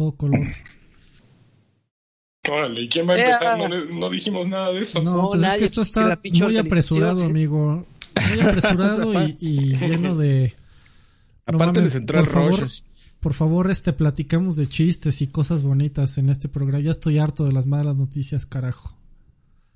Todo color. Órale, ¿y quién va a empezar? No, no dijimos nada de eso. No, no pues es que esto está muy apresurado, amigo. Muy apresurado y, y, lleno de... Aparte de centrar por favor, por favor, este, platicamos de chistes y cosas bonitas en este programa. Ya estoy harto de las malas noticias, carajo.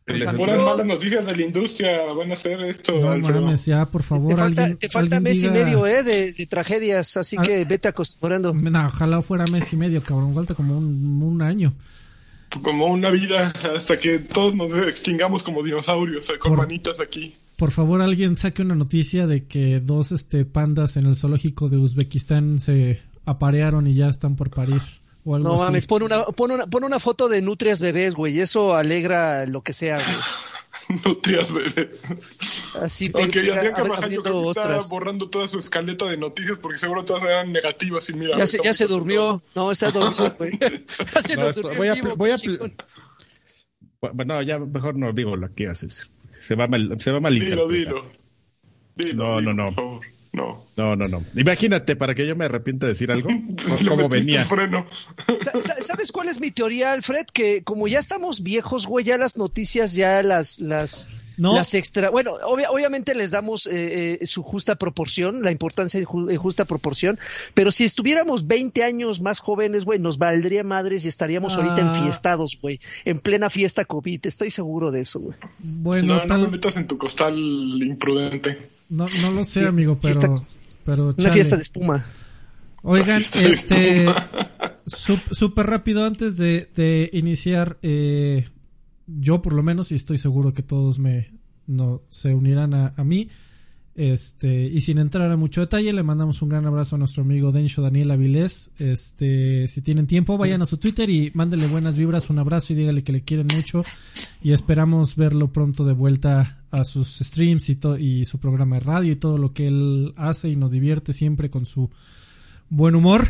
Pues puras malas noticias de la industria van a hacer esto. No mames, ya, por favor. Te falta, alguien, te falta mes y medio, ¿eh? De, tragedias, así que vete acostumbrando. No, ojalá fuera mes y medio, cabrón. Falta como un, un año. Como una vida hasta que todos nos extingamos como dinosaurios, con manitas aquí. Por favor, alguien saque una noticia de que dos este pandas en el zoológico de Uzbekistán se aparearon y ya están por parir no mames, pon una, pon, una, pon una foto de nutrias bebés, güey. Eso alegra lo que sea, güey. nutrias bebés. Así, Ok, ya Carvajal yo creo que está borrando toda su escaleta de noticias porque seguro todas eran negativas y mira. Ya se, ya se durmió. No, está dormido, güey. ya se no, durmió voy a, voy a, bueno, ya mejor no digo lo que haces. Se va mal, se va mal Dilo, dilo. dilo. No, no, no. No. No, no, no. Imagínate, para que yo me arrepienta de decir algo, como venía. ¿Sabes cuál es mi teoría, Alfred? Que como ya estamos viejos, güey, ya las noticias, ya las, las, las extra, bueno, obviamente les damos eh, eh, su justa proporción, la importancia en justa proporción, pero si estuviéramos 20 años más jóvenes, güey, nos valdría madres y estaríamos ahorita ah. enfiestados, güey, en plena fiesta COVID, estoy seguro de eso, güey. Bueno, no, no me metas en tu costal imprudente. No, no lo sé, amigo, pero. pero una fiesta de espuma. Oigan, este. Súper rápido antes de, de iniciar. Eh, yo, por lo menos, y estoy seguro que todos me no, se unirán a, a mí. Este, y sin entrar a mucho detalle, le mandamos un gran abrazo a nuestro amigo Dencho Daniel Avilés. Este, si tienen tiempo, vayan a su Twitter y mándenle buenas vibras, un abrazo y díganle que le quieren mucho. Y esperamos verlo pronto de vuelta a sus streams y, y su programa de radio y todo lo que él hace y nos divierte siempre con su buen humor.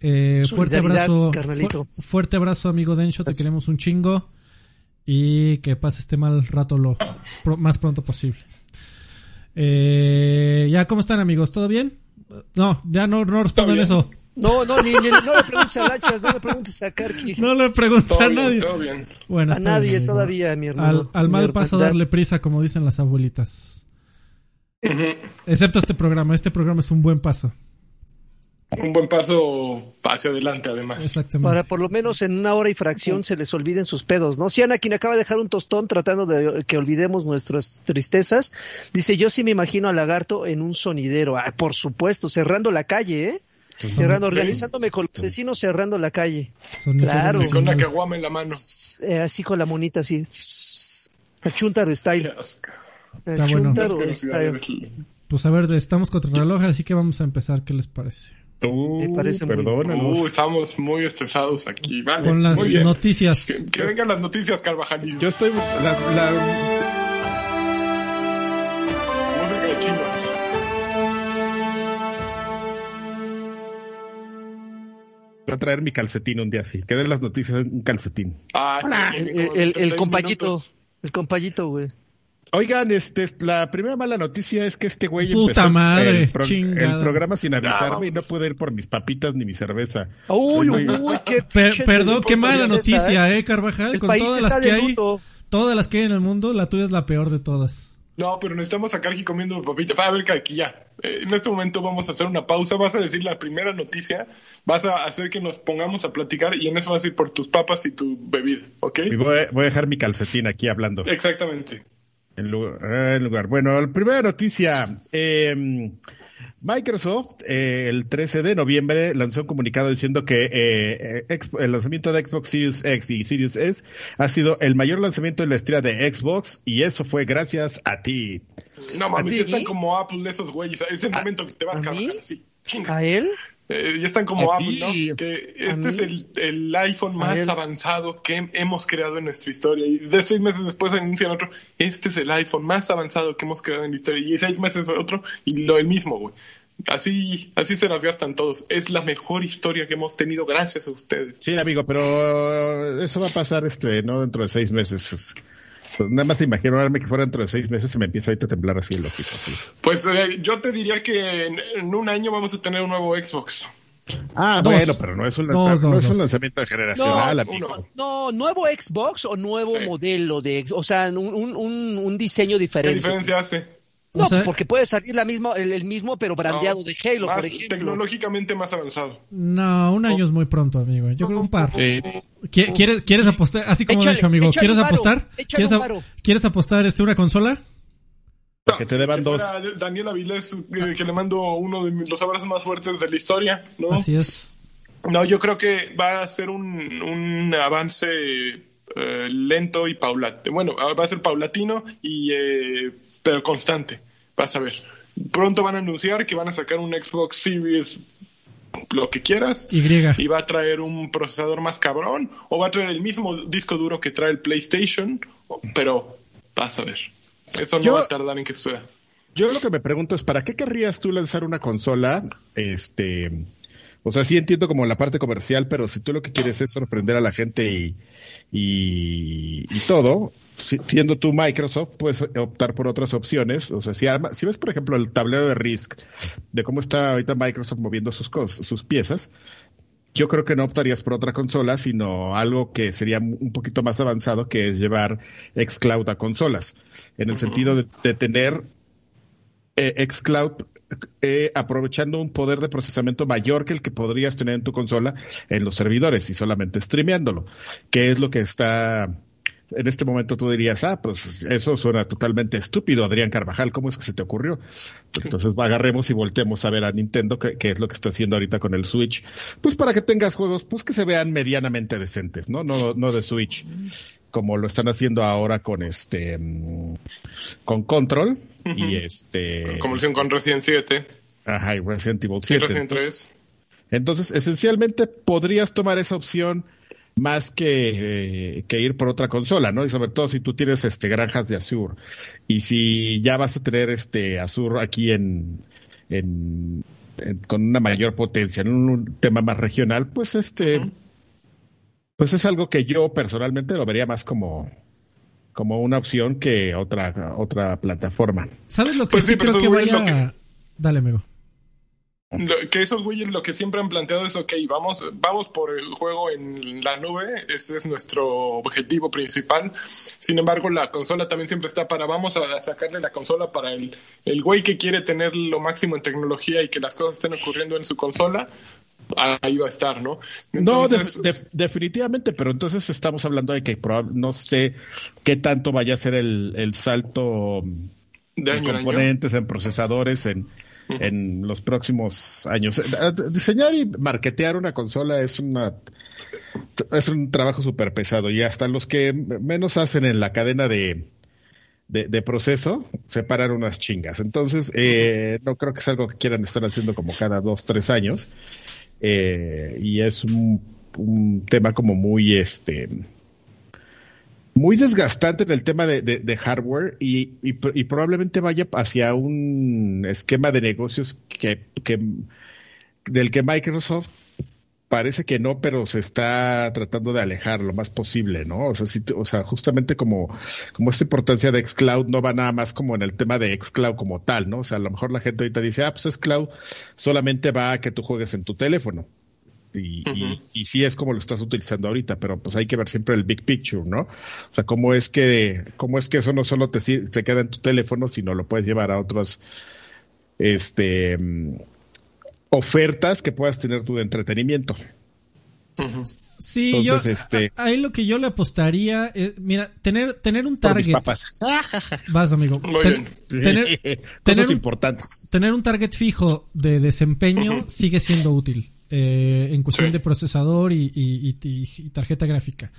Eh, fuerte abrazo, fuerte abrazo, amigo Dencho, te queremos un chingo y que pase este mal rato lo más pronto posible. Eh, ya, ¿cómo están amigos? ¿Todo bien? No, ya no, no respondan eso. No, no, ni, no le preguntes a Lachas, no le preguntes a Karki. No le preguntes a nadie. todo bien. Bueno, a nadie todavía, mi hermano. Al, mal paso darle prisa, como dicen las abuelitas. Excepto este programa. Este programa es un buen paso un buen paso hacia adelante, además. Para por lo menos en una hora y fracción se les olviden sus pedos, ¿no? Si Ana, quien acaba de dejar un tostón tratando de que olvidemos nuestras tristezas, dice: Yo sí me imagino a Lagarto en un sonidero. Ah, por supuesto, cerrando la calle, ¿eh? Cerrando, organizándome con los vecinos cerrando la calle. claro. con la caguama en la mano. Eh, así con la monita, así. A Chuntaro style. Está bueno. Pues a ver, estamos contra el reloj, así que vamos a empezar. ¿Qué les parece? Uh, Me parece perdónanos. Uh, estamos muy estresados aquí. Vale, Con las noticias. Que, vengan las noticias, Carvajal. Yo estoy. La, la... Música de chinos. Traer mi calcetín un día así. Que den las noticias un calcetín. Ah, el, el, el, el compayito. El compayito, güey. Oigan, este, la primera mala noticia es que este güey Puta madre, el, programa sin avisarme y no pude ir por mis papitas ni mi cerveza. Uy, uy, uy, qué Perdón, qué mala noticia, eh, eh Carvajal. Con todas las que hay, todas las que hay en el mundo, la tuya es la peor de todas. No, pero necesitamos sacar aquí comiendo papitas. A ver, aquí ya. Eh, en este momento vamos a hacer una pausa. Vas a decir la primera noticia. Vas a hacer que nos pongamos a platicar y en eso vas a ir por tus papas y tu bebida, ¿ok? voy, voy a dejar mi calcetín aquí hablando. Exactamente. En lugar, Bueno, la primera noticia. Eh, Microsoft, eh, el 13 de noviembre, lanzó un comunicado diciendo que eh, el lanzamiento de Xbox Series X y Series S ha sido el mayor lanzamiento en la historia de Xbox y eso fue gracias a ti. No mames, están como Apple esos güeyes. Es el momento que te vas a, cargar. ¿A él? Eh, ya están como Apple, ¿no? Que este es el, el iPhone más avanzado que hemos creado en nuestra historia. Y de seis meses después anuncian otro, este es el iPhone más avanzado que hemos creado en la historia. Y seis meses otro, y lo el mismo, güey. Así, así se las gastan todos. Es la mejor historia que hemos tenido gracias a ustedes. Sí, amigo, pero eso va a pasar este, no dentro de seis meses. Pues nada más imagino que fuera dentro de seis meses se me empieza ahorita a temblar así el ojito. Pues eh, yo te diría que en, un año vamos a tener un nuevo Xbox. Ah, bueno, pero no es un, no es un lanzamiento generacional, no, amigo. No, nuevo Xbox o nuevo modelo de o sea, un, un, un diseño diferente. ¿Qué diferencia hace? No, porque puede salir la misma, el, mismo, pero brandeado de Halo, por ejemplo. Tecnológicamente más avanzado. No, un año es muy pronto, amigo. Yo creo un par. ¿Quieres, ¿Quieres apostar? Así como lo he dicho, amigo. ¿Quieres apostar? ¿Quieres, ¿Quieres apostar este, una consola? que te deban dos. Daniel Avilés, eh, que le mando uno de los abrazos más fuertes de la historia, ¿no? Así es. No, yo creo que va a ser un, un avance eh, lento y paulatino. Bueno, va a ser paulatino y eh, pero constante. Vas a ver. Pronto van a anunciar que van a sacar un Xbox Series lo que quieras y. y va a traer un procesador más cabrón o va a traer el mismo disco duro que trae el PlayStation, pero vas a ver. Eso no va a tardar en que suceda. Yo lo que me pregunto es, ¿para qué querrías tú lanzar una consola? Este, o sea, sí entiendo como la parte comercial, pero si tú lo que quieres es sorprender a la gente y, y, todo, siendo tú Microsoft, puedes optar por otras opciones. O sea, si, si ves, por ejemplo, el tablero de Risk, de cómo está ahorita Microsoft moviendo sus, cosas, sus piezas, yo creo que no optarías por otra consola, sino algo que sería un poquito más avanzado, que es llevar xCloud a consolas, en el sentido de, tener eh, xCloud eh, aprovechando un poder de procesamiento mayor que el que podrías tener en tu consola en los servidores y solamente streameándolo, que es lo que está en este momento tú dirías, ah, pues eso suena totalmente estúpido, Adrián Carvajal, ¿cómo es que se te ocurrió? Entonces agarremos y voltemos a ver a Nintendo, qué, es lo que está haciendo ahorita con el Switch, pues para que tengas juegos, pues que se vean medianamente decentes, ¿no? No, no de Switch, como lo están haciendo ahora con este, mm, con Control y este... Como lo hicieron con Resident 7. Ajá, y Resident Evil 7. Resident 3. Entonces, esencialmente podrías tomar esa opción más que, que, ir por otra consola, ¿no? Y sobre todo si tú tienes este granjas de Azure y si ya vas a tener este Azure aquí en, en, con una mayor potencia, en un, tema más regional, pues este pues es algo que yo personalmente lo vería más como como una opción que otra otra plataforma. ¿Sabes lo que pues sí, creo que vaya? Dale, amigo que esos güeyes lo que siempre han planteado es, ok, vamos, vamos por el juego en la nube, ese es nuestro objetivo principal. Sin embargo, la consola también siempre está para, vamos a sacarle la consola para el, el güey que quiere tener lo máximo en tecnología y que las cosas estén ocurriendo en su consola, ahí va a estar, ¿no? no, definitivamente, pero entonces estamos hablando de que no sé qué tanto vaya a ser el, el salto de en componentes, en procesadores, en en los próximos años. Eh, diseñar y marketear una consola es una es un trabajo súper pesado y hasta los que menos hacen en la cadena de, de, proceso separan unas chingas. Entonces, eh, no creo que es algo que quieran estar haciendo como cada dos, tres años. Eh, y es un, un tema como muy este muy desgastante en el tema de, hardware y, probablemente vaya hacia un esquema de negocios que, que, del que Microsoft parece que no, pero se está tratando de alejar lo más posible, ¿no? O sea, o sea, justamente como, como esta importancia de xCloud no va nada más como en el tema de xCloud como tal, ¿no? O sea, a lo mejor la gente ahorita dice, ah, pues xCloud solamente va a que tú juegues en tu teléfono y, y, sí es como lo estás utilizando ahorita, pero pues hay que ver siempre el big picture, ¿no? O sea, cómo es que, cómo es que eso no solo te se queda en tu teléfono, sino lo puedes llevar a otras este ofertas que puedas tener tú de entretenimiento. Sí, yo este... ahí lo que yo le apostaría es, mira, tener tener un target. Vas, amigo. Tener, Cosas importantes. Tener un target fijo de desempeño sigue siendo útil. Eh, en cuestión de procesador y, tarjeta gráfica.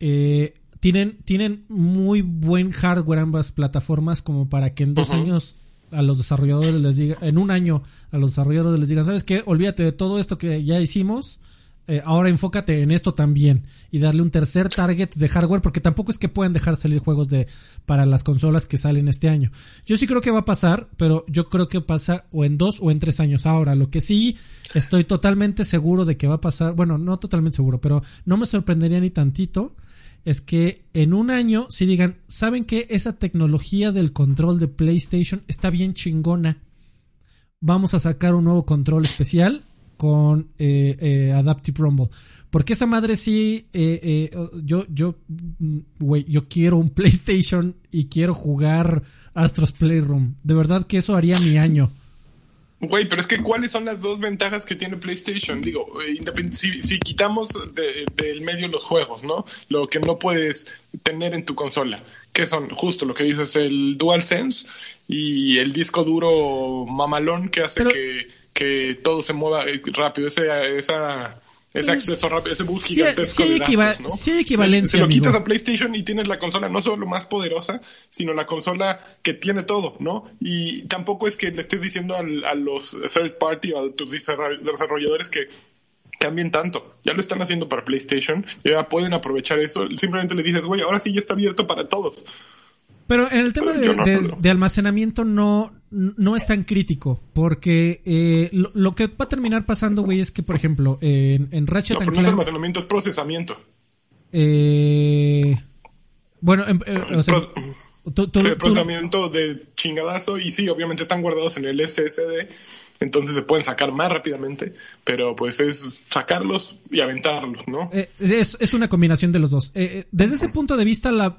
Eh, tienen, tienen muy buen hardware ambas plataformas como para que en dos años a los desarrolladores les diga, en un año a los desarrolladores les digan, ¿sabes qué? Olvídate de todo esto que ya hicimos eh, ahora enfócate en esto también y darle un tercer target de hardware porque tampoco es que puedan dejar salir juegos de para las consolas que salen este año. Yo sí creo que va a pasar, pero yo creo que pasa o en dos o en tres años. Ahora, lo que sí estoy totalmente seguro de que va a pasar, bueno, no totalmente seguro, pero no me sorprendería ni tantito es que en un año si digan, ¿saben que esa tecnología del control de PlayStation está bien chingona? Vamos a sacar un nuevo control especial con eh, Adaptive Rumble. Porque esa madre sí, yo, yo, mm, güey, yo quiero un PlayStation y quiero jugar Astros Playroom. De verdad que eso haría mi año. Güey, pero es que ¿cuáles son las dos ventajas que tiene PlayStation? Digo, eh, si, quitamos del medio los juegos, ¿no? Lo que no puedes tener en tu consola, que son justo lo que dices, el DualSense y el disco duro mamalón que hace que, que todo se mueva eh, rápido. Ese, esa ese acceso rápido, ese bus gigantesco sí, de datos, ¿no? Sí, equivalencia, se, lo quitas a PlayStation y tienes la consola no solo más poderosa, sino la consola que tiene todo, ¿no? Y tampoco es que le estés diciendo al, a los third party o a tus desarrolladores que cambien tanto. Ya lo están haciendo para PlayStation, ya pueden aprovechar eso. Simplemente le dices, güey, ahora sí ya está abierto para todos. Pero en el tema de, almacenamiento no, no es tan crítico, porque eh, lo, que va a terminar pasando, güey, es que, por ejemplo, en, en Ratchet no, pero no es almacenamiento, es procesamiento. Eh, bueno, em, eh, o sea, procesamiento de chingadazo y sí, obviamente están guardados en el SSD entonces se pueden sacar más rápidamente, pero pues es sacarlos y aventarlos, ¿no? Eh, es, una combinación de los dos. Eh, eh, desde ese punto de vista, la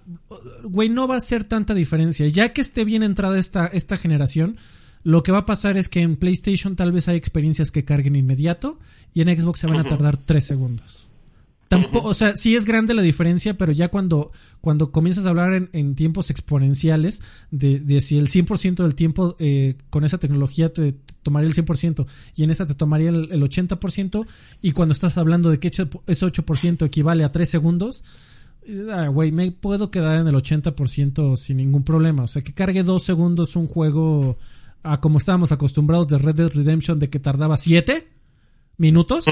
güey no va a ser tanta diferencia. Ya que esté bien entrada esta, esta generación, lo que va a pasar es que en PlayStation tal vez hay experiencias que carguen inmediato y en Xbox se van a tardar tres segundos. Tampoco, o sea, sí es grande la diferencia, pero ya cuando, cuando comienzas a hablar en, tiempos exponenciales, de, de, si el 100% del tiempo eh, con esa tecnología te, tomaría el 100% y en esa te tomaría el, 80%, y cuando estás hablando de que ese 8% equivale a 3 segundos, ah, güey, me puedo quedar en el 80% sin ningún problema. O sea, que cargue 2 segundos un juego a como estábamos acostumbrados de Red Dead Redemption de que tardaba 7 minutos.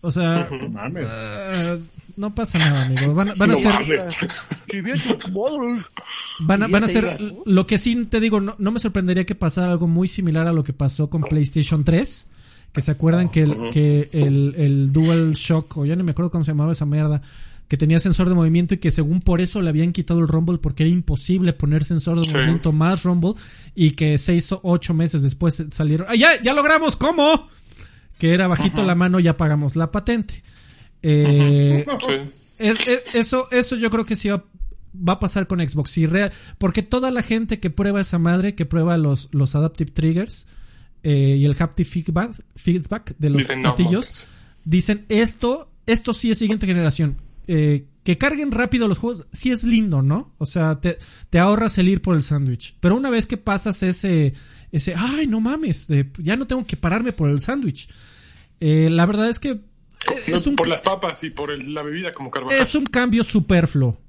O sea, uh, no pasa nada, amigo. Van, van a ser. van a, van a ser. Lo que sí te digo, no, no, me sorprendería que pasara algo muy similar a lo que pasó con PlayStation 3. Que se acuerdan que el, que el, el Dual Shock, o ya no me acuerdo cómo se llamaba esa mierda, que tenía sensor de movimiento y que según por eso le habían quitado el Rumble porque era imposible poner sensor de movimiento más Rumble y que seis o ocho meses después salieron. ¡Ah, ya! ¡Ya logramos! ¿Cómo? Que era bajito la mano, ya pagamos la patente. Eh, eso, eso yo creo que sí va, a pasar con Xbox. porque toda la gente que prueba esa madre, que prueba los, los Adaptive Triggers eh, y el Haptic feedback, feedback de los gatillos, dicen esto, esto sí es siguiente generación. Eh, que carguen rápido los juegos, sí es lindo, ¿no? O sea, te, te ahorras el ir por el sándwich. Pero una vez que pasas ese, ese, ay, no mames, ya no tengo que pararme por el sándwich. Eh, la verdad es que... Es un, por las papas y por la bebida como Carvajal. Es un cambio superfluo.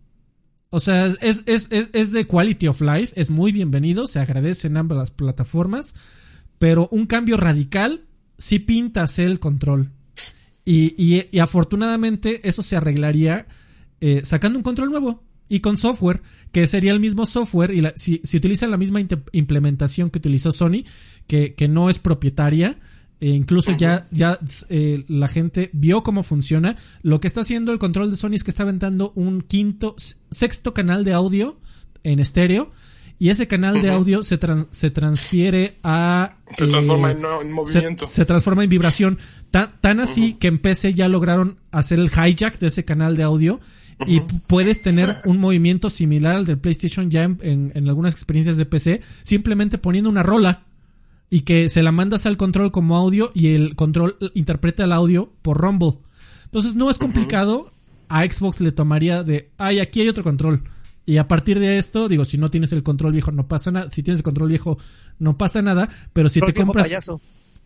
O sea, es, es, es, es, de quality of life, es muy bienvenido, se agradece en ambas las plataformas, pero un cambio radical sí pinta hacer el control. Y, y, afortunadamente eso se arreglaría eh, sacando un control nuevo y con software, que sería el mismo software, y si, si utilizan la misma implementación que utilizó Sony, que, que no es propietaria, e incluso ya, ya eh, la gente vio cómo funciona. Lo que está haciendo el control de Sony es que está aventando un quinto, sexto canal de audio en estéreo. Y ese canal de audio se, se transfiere a... Se transforma en, movimiento. Se, transforma en vibración. Tan, así que en PC ya lograron hacer el hijack de ese canal de audio y puedes tener un movimiento similar al del PlayStation ya en, algunas experiencias de PC, simplemente poniendo una rola y que se la mandas al control como audio y el control interpreta el audio por Rumble. Entonces no es complicado. A Xbox le tomaría de, ay, aquí hay otro control. Y a partir de esto, digo, si no tienes el control viejo, no pasa nada. Si tienes el control viejo, no pasa nada. Pero si te compras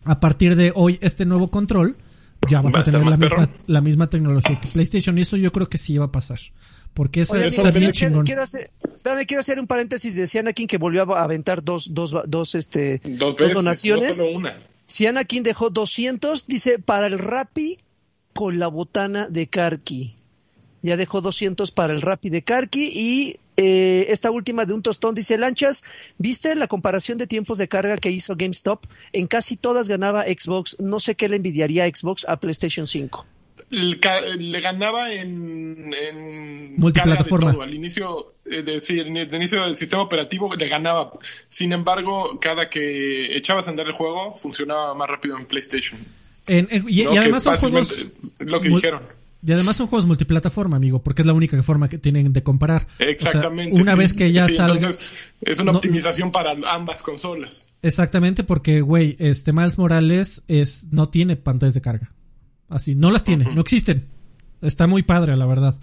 a partir de hoy este nuevo control, ya vas a, tener la misma, la misma, tecnología que PlayStation. Y eso yo creo que sí va a pasar. Porque eso está bien chingón. Quiero hacer, quiero hacer un paréntesis de Anakin que volvió a aventar dos, dos, dos, este, dos, donaciones. Si Anakin dejó 200, dice, para el Rappi con la botana de Karki. Ya dejó 200 para el Rappi de Karki y eh, esta última de un tostón dice Lanchas, ¿viste la comparación de tiempos de carga que hizo GameStop? En casi todas ganaba Xbox. No sé qué le envidiaría Xbox a PlayStation 5. Le, ganaba en, multiplataforma. Al inicio, eh, de, inicio del sistema operativo le ganaba. Sin embargo, cada que echabas a andar el juego, funcionaba más rápido en PlayStation. y, además son juegos... Lo que dijeron. Y además son juegos multiplataforma, amigo, porque es la única forma que tienen de comparar. Exactamente. una vez que ya salga... es una optimización para ambas consolas. Exactamente, porque, güey, este Miles Morales es, no tiene pantallas de carga. Así, no las tiene, no existen. Está muy padre, la verdad.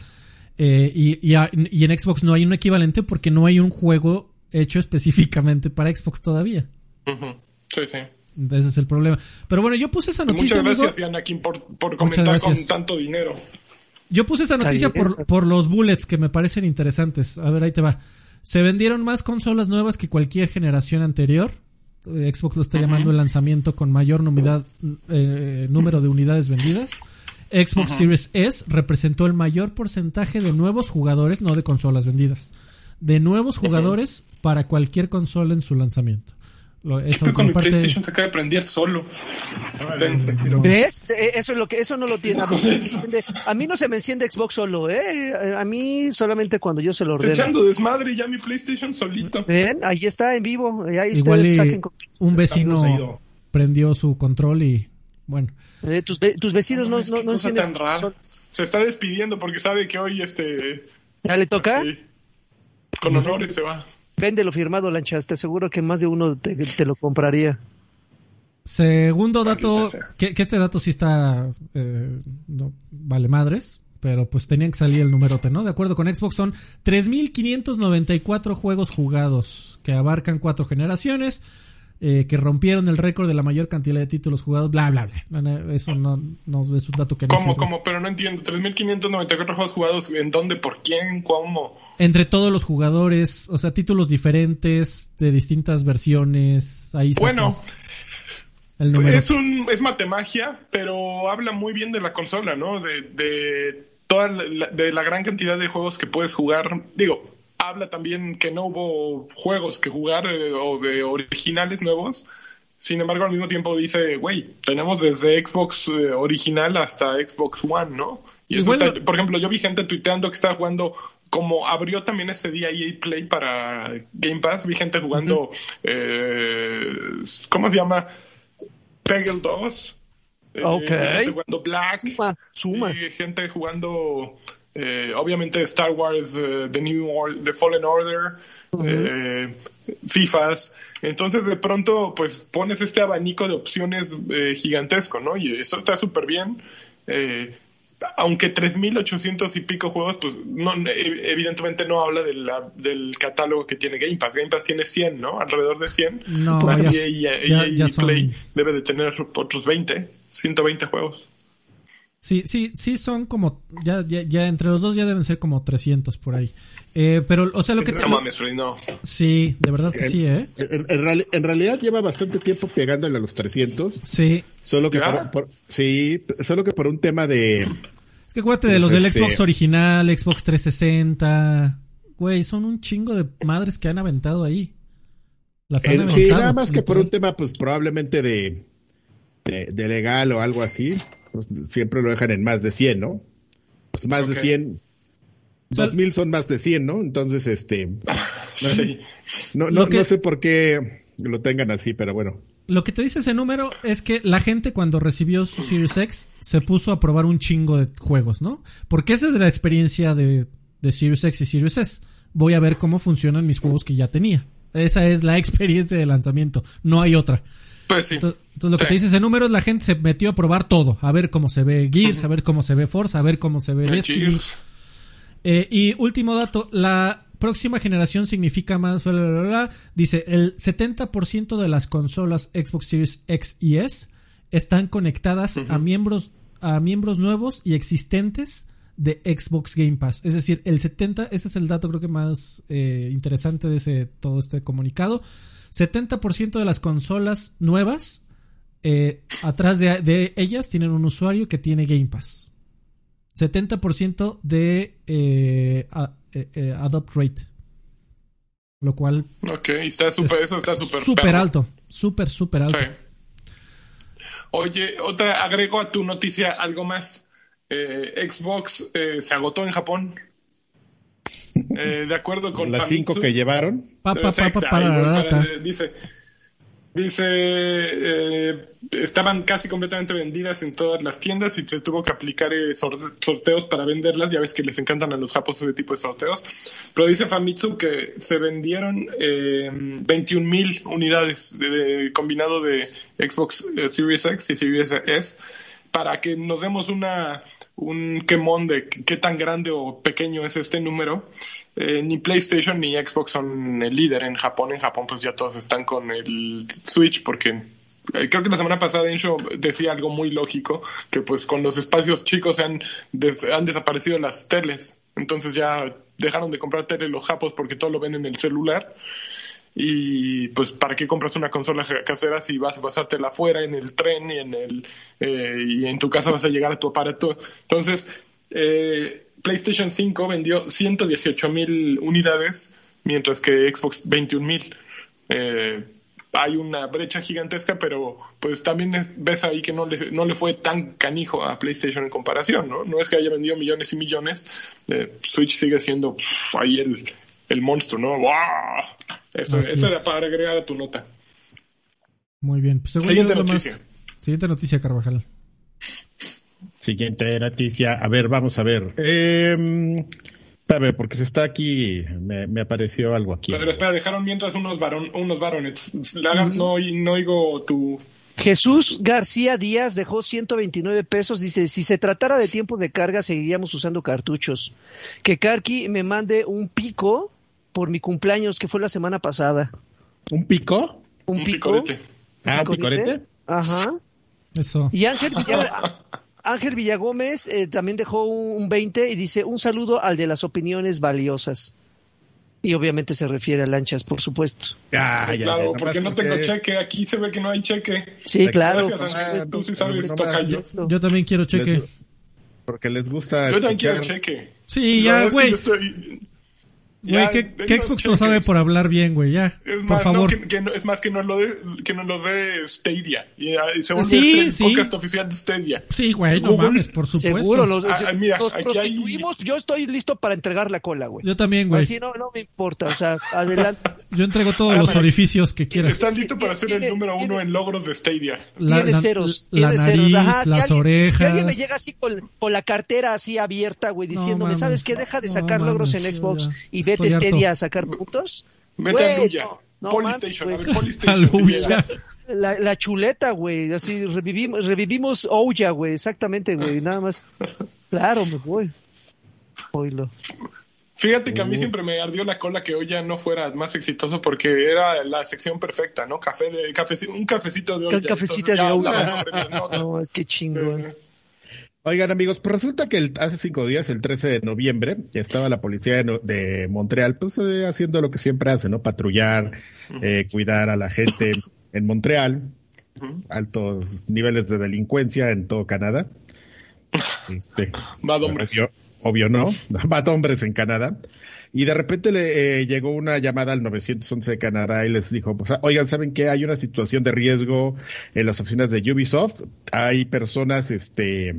Eh, y, y, en Xbox no hay un equivalente porque no hay un juego hecho específicamente para Xbox todavía. Sí, sí. Ese es el problema. Pero bueno, yo puse esa noticia. Muchas gracias, Anakin, por, por comentar con tanto dinero. Yo puse esa noticia por, por los bullets que me parecen interesantes. A ver, ahí te va. Se vendieron más consolas nuevas que cualquier generación anterior. Eh, Xbox lo está llamando el lanzamiento con mayor eh, número de unidades vendidas. Xbox Series S representó el mayor porcentaje de nuevos jugadores, no de consolas vendidas, de nuevos jugadores para cualquier consola en su lanzamiento. Eso con mi PlayStation se acaba de prender solo. ¿Ves? Eso es lo que eso no lo tiene. A mí no se me enciende Xbox solo, ¿eh? A mí solamente cuando yo se lo ordeno. echando desmadre ya mi PlayStation solito. Ven, ahí está en vivo. Ahí Igual un vecino prendió su control y bueno. Eh, tus, tus, vecinos no, no, no encienden. Tan Se está despidiendo porque sabe que hoy este. ¿Ya le toca? Con honores se va. Véndelo firmado, Lanchas. Te aseguro que más de uno te, lo compraría. Segundo dato, que, este dato sí está, eh, no, vale madres, pero pues tenían que salir el numerote, ¿no? De acuerdo con Xbox son 3.594 juegos jugados que abarcan cuatro generaciones, eh, que rompieron el récord de la mayor cantidad de títulos jugados, bla, bla, bla. Eso no, no es un dato que no ¿Cómo, cómo? Pero no entiendo. 3.594 juegos jugados, ¿en dónde? ¿Por quién? ¿Cómo? Entre todos los jugadores, o sea, títulos diferentes, de distintas versiones. Ahí bueno, es, un, es matemagia, pero habla muy bien de la consola, ¿no? De, de toda de la gran cantidad de juegos que puedes jugar. Digo, habla también que no hubo juegos que jugar eh, o de originales nuevos. Sin embargo, al mismo tiempo dice, güey, tenemos desde Xbox eh, original hasta Xbox One, ¿no? Y eso por ejemplo, yo vi gente tuiteando que estaba jugando, como abrió también ese día EA Play para Game Pass, vi gente jugando, eh, ¿cómo se llama? Peggle 2. Ok. gente jugando Black. Suma. Suma. Y gente jugando eh, obviamente Star Wars, uh, The New The Fallen Order, eh, FIFAs. Entonces de pronto pues pones este abanico de opciones eh, gigantesco, ¿no? Y eso está súper bien. Eh, aunque 3.800 y pico juegos, pues no, evidentemente no habla de la, del catálogo que tiene Game Pass. Game Pass tiene 100, ¿no? Alrededor de 100. No, ya, Play debe de tener otros 20, 120 juegos. Sí, sí, sí son como, ya, ya, ya entre los dos ya deben ser como 300 por ahí. Eh, pero, o sea, lo que... No mames, no. Sí, de verdad que sí, ¿eh? En, realidad lleva bastante tiempo pegándole a los 300. Sí. Solo que por, sí, solo que por un tema de... Es que acuérdate de los del Xbox original, Xbox 360. Güey, son un chingo de madres que han aventado ahí. Las han aventado, sí, nada más que por un tema, pues probablemente de, de legal o algo así. Pues, siempre lo dejan en más de 100, ¿no? Pues más de 100. 2000 son más de 100, ¿no? Entonces, este. No, no, no sé por qué lo tengan así, pero bueno. Lo que te dice ese número es que la gente cuando recibió su Series X se puso a probar un chingo de juegos, ¿no? Porque esa es la experiencia de, de Series X y Series S. Voy a ver cómo funcionan mis juegos que ya tenía. Esa es la experiencia de lanzamiento, no hay otra. Pues sí. Entonces, lo que te dice ese número es la gente se metió a probar todo, a ver cómo se ve Gears, a ver cómo se ve Forza, a ver cómo se ve Destiny. Eh, y último dato, la próxima generación significa más, dice, el 70% de las consolas Xbox Series X y S están conectadas a miembros a miembros nuevos y existentes de Xbox Game Pass. Es decir, el 70, ese es el dato creo que más eh, interesante de ese todo este comunicado. 70% de las consolas nuevas, eh, atrás de, ellas tienen un usuario que tiene Game Pass. 70% de eh, eh, adopt rate. Lo cual. Ok, está super, eso está súper. Súper alto. Súper, súper alto. Oye, otra, agrego a tu noticia algo más. Xbox se agotó en Japón. Eh, de acuerdo con las cinco que llevaron. dice Dice, eh, estaban casi completamente vendidas en todas las tiendas y se tuvo que aplicar eh, sorteos para venderlas. Ya ves que les encantan a los japos ese tipo de sorteos. Pero dice Famitsu que se vendieron eh, 21 mil unidades de, combinado de Xbox eh, Series X y Series S para que nos demos una un quemón de qué tan grande o pequeño es este número. Eh, ni PlayStation ni Xbox son el líder en Japón. En Japón pues ya todos están con el Switch porque eh, creo que la semana pasada Encho decía algo muy lógico, que pues con los espacios chicos se han, han desaparecido las teles. Entonces ya dejaron de comprar tele los japos porque todo lo ven en el celular y pues para qué compras una consola casera si vas a pasártela afuera en el tren y en el eh, y en tu casa vas a llegar a tu aparato entonces eh, PlayStation 5 vendió 118 mil unidades mientras que Xbox 21 mil eh, hay una brecha gigantesca pero pues también ves ahí que no le, no le fue tan canijo a PlayStation en comparación no no es que haya vendido millones y millones Switch sigue siendo ahí el el monstruo, ¿no? ¡Wow! Eso, era para agregar a tu nota. Muy bien. Pues, Siguiente noticia. Siguiente noticia, Carvajal. Siguiente noticia. A ver, vamos a ver. Eh, porque se está aquí, me, apareció algo aquí. Pero espera, dejaron mientras unos, varon, unos varones. no, no oigo tu... Jesús García Díaz dejó 129 pesos. Dice, si se tratara de tiempos de carga, seguiríamos usando cartuchos. Que Karki me mande un pico por mi cumpleaños, que fue la semana pasada. ¿Un pico? Un, pico. Ah, un picorete. Ajá. Eso. Y Ángel, Ángel Villagómez eh, también dejó un, 20 y dice, un saludo al de las opiniones valiosas. Y obviamente se refiere a lanchas, por supuesto. Ah, ya, claro, porque no tengo cheque. Aquí se ve que no hay cheque. Sí, claro. Tú sí sabes, Yo también quiero cheque. Porque les gusta. Yo también quiero cheque. Sí, ya, güey. Güey, ¿qué, Xbox no sabe por hablar bien, güey? Ya, es por favor. que, es más que no lo de, que no lo de Stadia. Y, ah, según sí, este sí. podcast oficial de Stadia. Sí, güey, no mames, por supuesto. Seguro, los, ah, ah, mira, aquí prostituimos. Yo estoy listo para entregar la cola, güey. Yo también, güey. Así no, no me importa, o sea, adelante. Yo entrego todos los orificios que quieras. Están listos para ser el número uno en logros de Stadia. tiene ceros, la, tiene nariz, ceros. Ajá, las orejas. Si alguien me llega así con, con la cartera así abierta, güey, diciéndome, ¿sabes qué? Deja de sacar logros en Xbox y vete Stadia a sacar puntos. Vete a Luya. No, Polystation, a ver, Polystation. La, la, chuleta, güey. Así revivimos, revivimos Ouya, güey. Exactamente, güey. Nada más. Claro, me voy. Oílo. Fíjate que a mí siempre me ardió la cola que Oya no fuera más exitoso porque era la sección perfecta, ¿no? Café de, un cafecito de Oya. Cafecito de Oya. No, es que chingón. Oigan amigos, pues resulta que hace cinco días, el 13 de noviembre, estaba la policía de, Montreal, pues eh, haciendo lo que siempre hace, ¿no? Patrullar, eh, cuidar a la gente en Montreal, altos niveles de delincuencia en todo Canadá. Este, Bad hombres. Obvio, no, Bad hombres en Canadá. Y de repente le eh, llegó una llamada al 911 de Canadá y les dijo, pues, oigan, ¿saben qué? Hay una situación de riesgo en las oficinas de Ubisoft. Hay personas, este,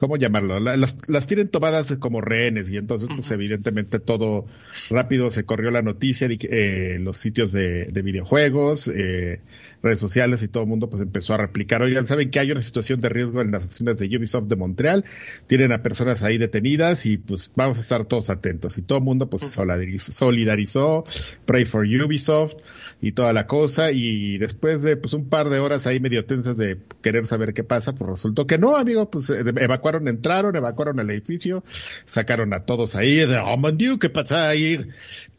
¿cómo llamarlo? Las, las, tienen tomadas como rehenes y entonces, pues evidentemente todo rápido se corrió la noticia de eh, los sitios de, de videojuegos, eh, redes sociales y todo el mundo pues empezó a replicar. Oigan, ¿saben que hay una situación de riesgo en las oficinas de Ubisoft de Montreal? Tienen a personas ahí detenidas y pues vamos a estar todos atentos. Y todo el mundo pues solidarizó, solidarizó, pray for Ubisoft y toda la cosa. Y después de pues un par de horas ahí medio tensas de querer saber qué pasa, pues resultó que no, amigo, pues eh, evacuaron, entraron, evacuaron el edificio, sacaron a todos ahí de, oh, man, ¿qué pasa ahí?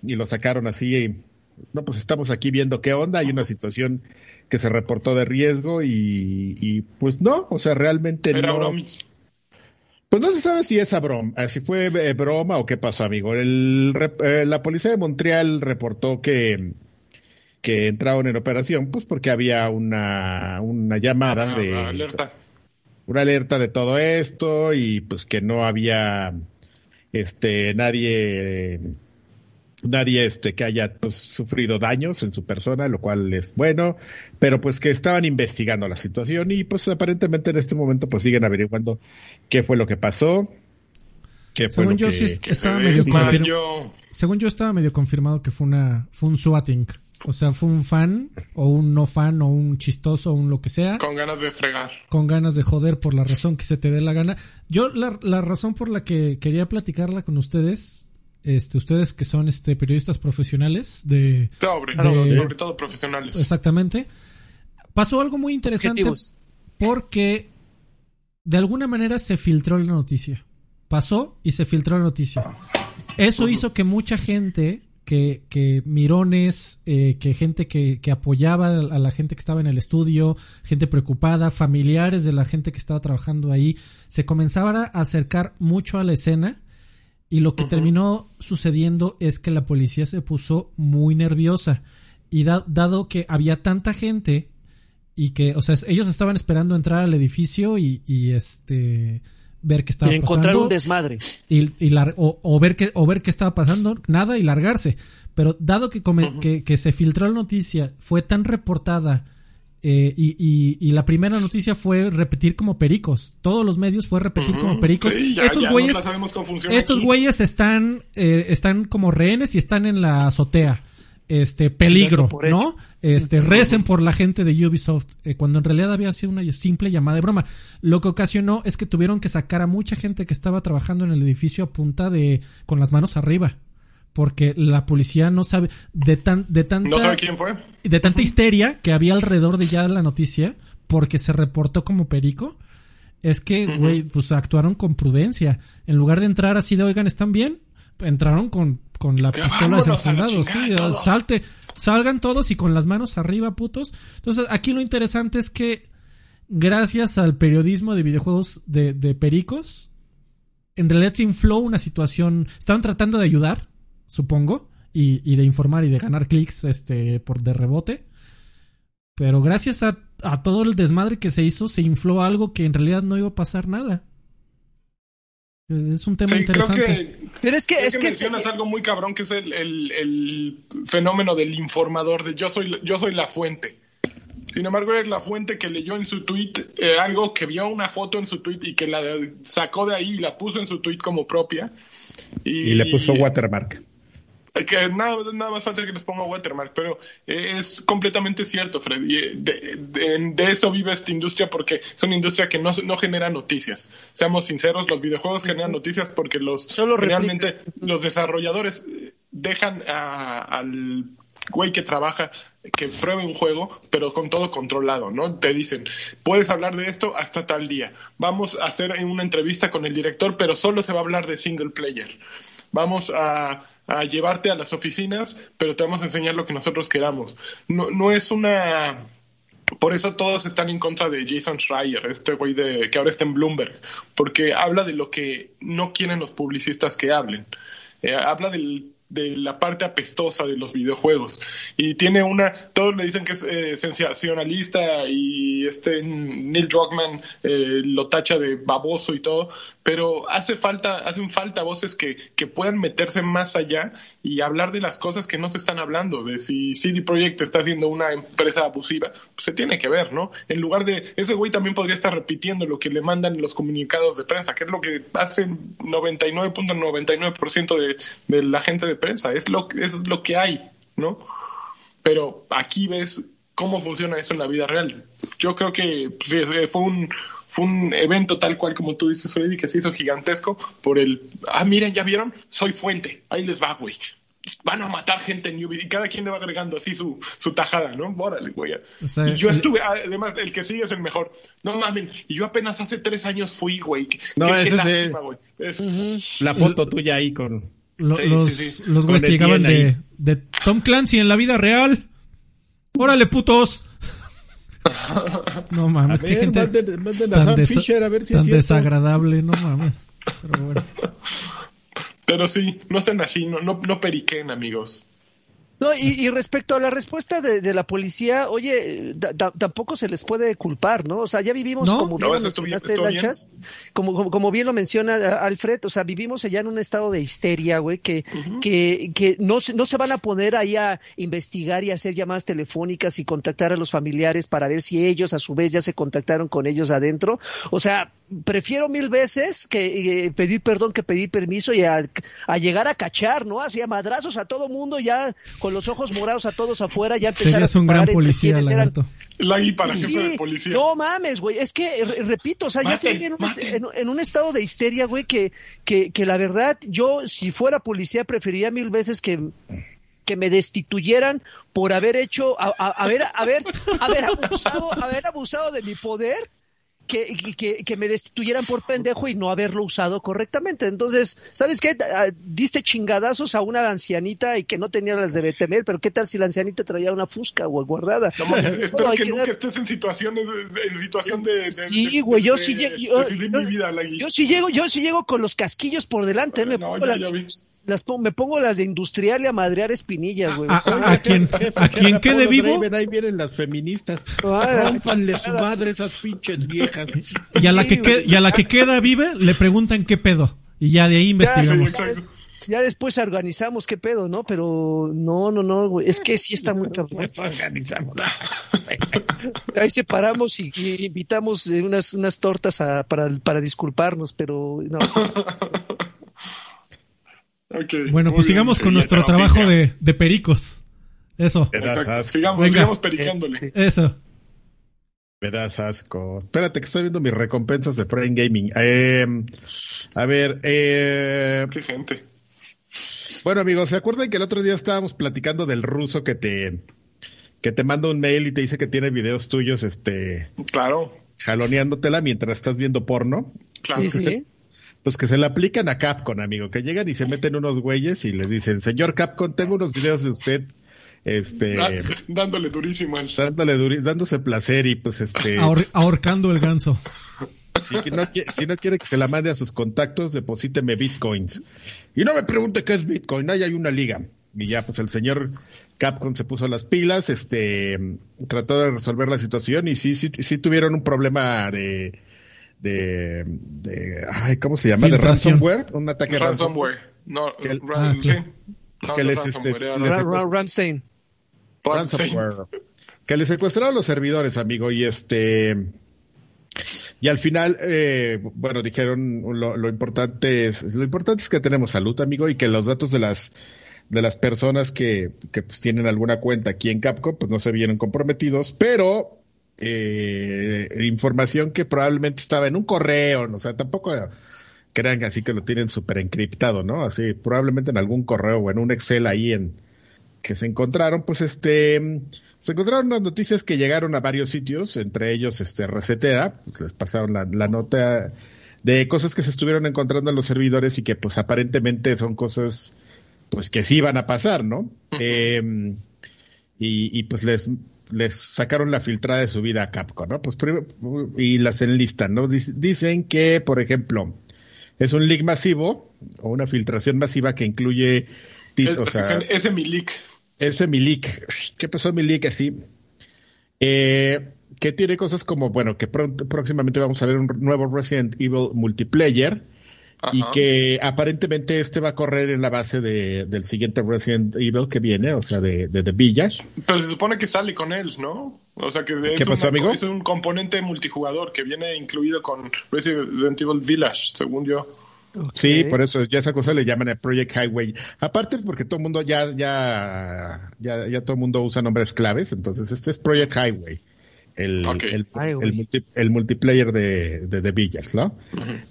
Y lo sacaron así y no, pues estamos aquí viendo qué onda, hay una situación que se reportó de riesgo y, pues no, o sea, realmente no. Pues no se sabe si esa broma, eh, si fue eh, broma o qué pasó, amigo. El, eh, la policía de Montreal reportó que, que entraron en operación, pues porque había una, una llamada de... alerta. Una alerta de todo esto y pues que no había este nadie nadie este que haya pues, sufrido daños en su persona, lo cual es bueno, pero pues que estaban investigando la situación y pues aparentemente en este momento pues siguen averiguando qué fue lo que pasó. Qué fue Según yo estaba medio confirmado. Según yo estaba medio confirmado que fue una fue un swatting O sea, fue un fan, o un no fan, o un chistoso, o un lo que sea. Con ganas de fregar. Con ganas de joder por la razón que se te dé la gana. Yo, la, la razón por la que quería platicarla con ustedes, este, ustedes que son este periodistas profesionales de... Sobre, sobre todo profesionales. Exactamente. Pasó algo muy interesante porque de alguna manera se filtró la noticia. Pasó y se filtró la noticia. Eso hizo que mucha gente que, que mirones, eh, que gente que, que, apoyaba a la gente que estaba en el estudio, gente preocupada, familiares de la gente que estaba trabajando ahí, se comenzaban a acercar mucho a la escena y lo que terminó sucediendo es que la policía se puso muy nerviosa y dado que había tanta gente y que, o sea, ellos estaban esperando entrar al edificio y, y este ver qué estaba y encontrar un desmadre. Y, y o, ver qué, o ver qué estaba pasando, nada y largarse. Pero dado que, que, que, se filtró la noticia, fue tan reportada eh, y, y, y, la primera noticia fue repetir como pericos. Todos los medios fue repetir como pericos. estos güeyes, estos güeyes están, eh, están como rehenes y están en la azotea este peligro, ¿no? Este recen por la gente de Ubisoft eh, cuando en realidad había sido una simple llamada de broma. Lo que ocasionó es que tuvieron que sacar a mucha gente que estaba trabajando en el edificio a punta de con las manos arriba, porque la policía no sabe de tan de tanta no sabe quién fue de tanta histeria que había alrededor de ya la noticia porque se reportó como perico. Es que, güey, pues actuaron con prudencia. En lugar de entrar así de, oigan, ¿están bien? Entraron con con la pistola desenfundado, sí, salte, salgan todos y con las manos arriba, putos. Entonces, aquí lo interesante es que gracias al periodismo de videojuegos de, de pericos, en realidad se infló una situación, estaban tratando de ayudar, supongo, y, y de informar y de ganar clics este por de rebote. Pero gracias a, a todo el desmadre que se hizo, se infló algo que en realidad no iba a pasar nada. Es un tema interesante. Creo que, Pero es que, es que, mencionas algo muy cabrón que es el, el, fenómeno del informador, de yo soy, yo soy la fuente. Sin embargo, es la fuente que leyó en su tweet eh, algo, que vio una foto en su tweet y que la sacó de ahí y la puso en su tweet como propia. Y, y le puso watermark que nada, nada más falta que les ponga watermark, pero eh, es completamente cierto, Fred. Eh, de, eso vive esta industria porque es una industria que no, no genera noticias. Seamos sinceros, los videojuegos generan noticias porque los realmente los desarrolladores eh, dejan al güey que trabaja que pruebe un juego, pero con todo controlado, ¿no? Te dicen, puedes hablar de esto hasta tal día. Vamos a hacer una entrevista con el director, pero solo se va a hablar de single player. Vamos a a llevarte a las oficinas, pero te vamos a enseñar lo que nosotros queramos. No, no es una... Por eso todos están en contra de Jason Schreier, este güey de, que ahora está en Bloomberg, porque habla de lo que no quieren los publicistas que hablen. Eh, habla de la parte apestosa de los videojuegos. Y tiene una, todos le dicen que es eh, sensacionalista y este Neil Druckmann eh, lo tacha de baboso y todo, pero hace falta, hacen falta voces que, que puedan meterse más allá y hablar de las cosas que no se están hablando, de si CD Projekt está haciendo una empresa abusiva, pues se tiene que ver, ¿no? En lugar de, ese güey también podría estar repitiendo lo que le mandan los comunicados de prensa, que es lo que hace 99.99% de, de la gente de prensa, es lo, es lo que hay, ¿no? Pero aquí ves cómo funciona eso en la vida real. Yo creo que pues, fue un, fue un evento tal cual como tú dices, Freddy, que se hizo gigantesco por el, ah, miren, ya vieron, soy fuente, ahí les va, güey. Van a matar gente en Ubi y cada quien le va agregando así su, su tajada, ¿no? Órale, güey. y yo estuve, además, el que sigue es el mejor. No mames, y yo apenas hace tres años fui, güey. No, ese es La foto tuya ahí con los, los güeyes que llegaban de, de, Tom Clancy en la vida real. ¡Órale, putos! no mames, qué gente tan, desagradable, no mames. Pero bueno. Pero sí, no sean así, no, no, no periquen, amigos. No, y, respecto a la respuesta de, la policía, oye, tampoco se les puede culpar, ¿no? O sea, ya vivimos como, bien lo como, como, bien lo menciona Alfred, o sea, vivimos allá en un estado de histeria, güey, que, que, que no, no se van a poner ahí a investigar y hacer llamadas telefónicas y contactar a los familiares para ver si ellos a su vez ya se contactaron con ellos adentro. O sea, prefiero mil veces que eh, pedir perdón que pedir permiso y a, llegar a cachar, ¿no? Así a madrazos a todo mundo ya con con los ojos morados a todos afuera, ya empezaron a un gran policía, eran... Lagui para jefe de policía. No mames, güey, es que, repito, o sea, ya se en un, en, un estado de histeria, güey, que, que, que la verdad, yo, si fuera policía, preferiría mil veces que que me destituyeran por haber hecho, a, haber, haber, haber abusado, haber abusado de mi poder que, que, que, me destituyeran por pendejo y no haberlo usado correctamente. Entonces, ¿sabes qué? Ah, diste chingadazos a una ancianita y que no tenía las de temer, pero ¿qué tal si la ancianita traía una fusca o guardada? No, espero que, nunca estés en situaciones en situación de, Sí, güey, yo sí llego yo, sí llego, yo sí llego con los casquillos por delante, me pongo las, las me pongo las de industrial y a madrear espinillas, güey. ¿A, quién, ¿a quién quede vivo? ahí vienen las feministas. Rómpanle su madre esas pinches viejas. Y a la que, y a la que queda vive le preguntan qué pedo. Y ya de ahí investigamos. Ya, después organizamos qué pedo, ¿no? Pero no, no, no, güey. Es que sí está muy cabrón. Ahí separamos y, invitamos unas, unas tortas para, para disculparnos, pero no. bueno, pues sigamos con nuestro trabajo de, de, pericos. Eso. Sigamos, sigamos pericándole. Eso. Me das asco. Espérate que estoy viendo mis recompensas de Prime Gaming. Eh, a ver, eh, qué gente. Bueno, amigos, ¿se acuerdan que el otro día estábamos platicando del ruso que te que te manda un mail y te dice que tiene videos tuyos, este, claro, jaloneándotela mientras estás viendo porno? Claro. Sí, sí pues que se le aplican a Capcom, amigo, que llegan y se meten unos güeyes y le dicen, señor Capcom, tengo unos videos de usted, este... dándole durísimo. Dándole dándose placer y pues este... ahorcando el ganso. Si no, si no quiere que se la mande a sus contactos, deposíteme bitcoins. Y no me pregunte qué es bitcoin, ahí hay una liga. Y ya, pues el señor Capcom se puso las pilas, este, trató de resolver la situación y sí, sí, sí tuvieron un problema de de, de ay, ¿cómo se llama? De ransomware, un ataque ransomware. No, que, ah, que les, este, Ramstein. Ransomware. Que le secuestraron los servidores, amigo, y este y al final, eh, bueno, dijeron lo, lo, importante es lo importante es que tenemos salud, amigo, y que los datos de las de las personas que, que pues, tienen alguna cuenta aquí en Capcom, pues no se vieron comprometidos, pero eh, información que probablemente estaba en un correo, o sea, tampoco crean así que lo tienen súper encriptado, ¿no? Así, probablemente en algún correo o en un Excel ahí en que se encontraron, pues este, se encontraron unas noticias que llegaron a varios sitios, entre ellos este Resetera, pues les pasaron la, nota de cosas que se estuvieron encontrando en los servidores y que pues aparentemente son cosas pues que sí van a pasar, ¿no? Em, y, y, pues les les sacaron la filtrada de su vida a Capcom, ¿no? Pues y las enlistan, ¿no? Dicen que, por ejemplo, es un leak masivo o una filtración masiva que incluye títulos. ese mi leak. Ese mi leak. ¿Qué pasó mi leak así? Eh, que tiene cosas como, bueno, que próximamente vamos a ver un nuevo Resident Evil multiplayer y que aparentemente este va a correr en la base de, del siguiente Resident Evil que viene, o sea, de, de The Village. Pero se supone que sale con él, ¿no? O sea, que es, es un componente multijugador que viene incluido con Resident Evil Village, según yo. Sí, por eso ya esa cosa le llaman el Project Highway. Aparte porque todo el mundo ya, ya, ya, ya todo el mundo usa nombres claves, entonces este es Project Highway el, el, multiplayer de, de, de Villas, ¿no?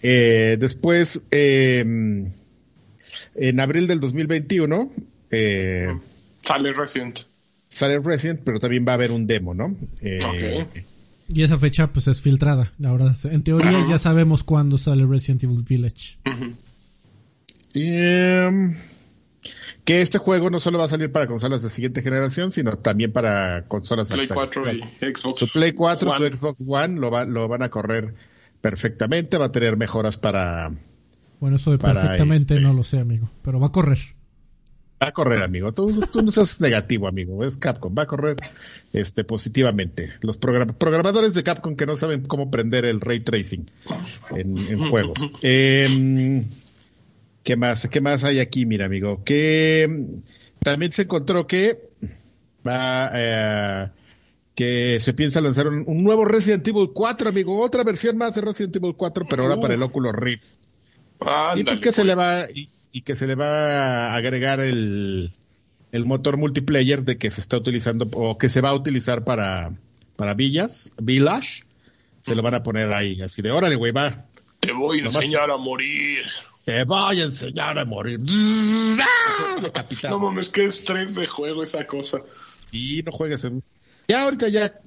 eh, después, eh, en abril del 2021, eh, sale Resident. Sale Resident, pero también va a haber un demo, ¿no? Eh, y esa fecha pues es filtrada. Ahora, en teoría ya sabemos cuándo sale Resident Evil Village. y, que este juego no solo va a salir para consolas de siguiente generación, sino también para consolas Play 4 y Xbox. Su Play 4, su Xbox One lo, va, lo van a correr perfectamente, va a tener mejoras para... Bueno, eso de perfectamente este no lo sé, amigo, pero va a correr. Va a correr, amigo. Tú, tú no seas negativo, amigo. Es Capcom. Va a correr este, positivamente. Los programadores de Capcom que no saben cómo prender el ray tracing en, en juegos. Eh, ¿Qué más? ¿Qué más hay aquí, mira, amigo? Que mm, también se encontró que va eh, que se piensa lanzar un, nuevo Resident Evil 4, amigo, otra versión más de Resident Evil 4, pero ahora para el Oculus Rift. y pues que se le va y, que se le va a agregar el el motor multiplayer de que se está utilizando o que se va a utilizar para, para Villas, Village, se lo van a poner ahí, así de órale, güey, va. Te voy a enseñar a morir. Te voy a enseñar a morir. no mames, qué estrés de juego esa cosa. Y no juegues en... Ya ahorita ya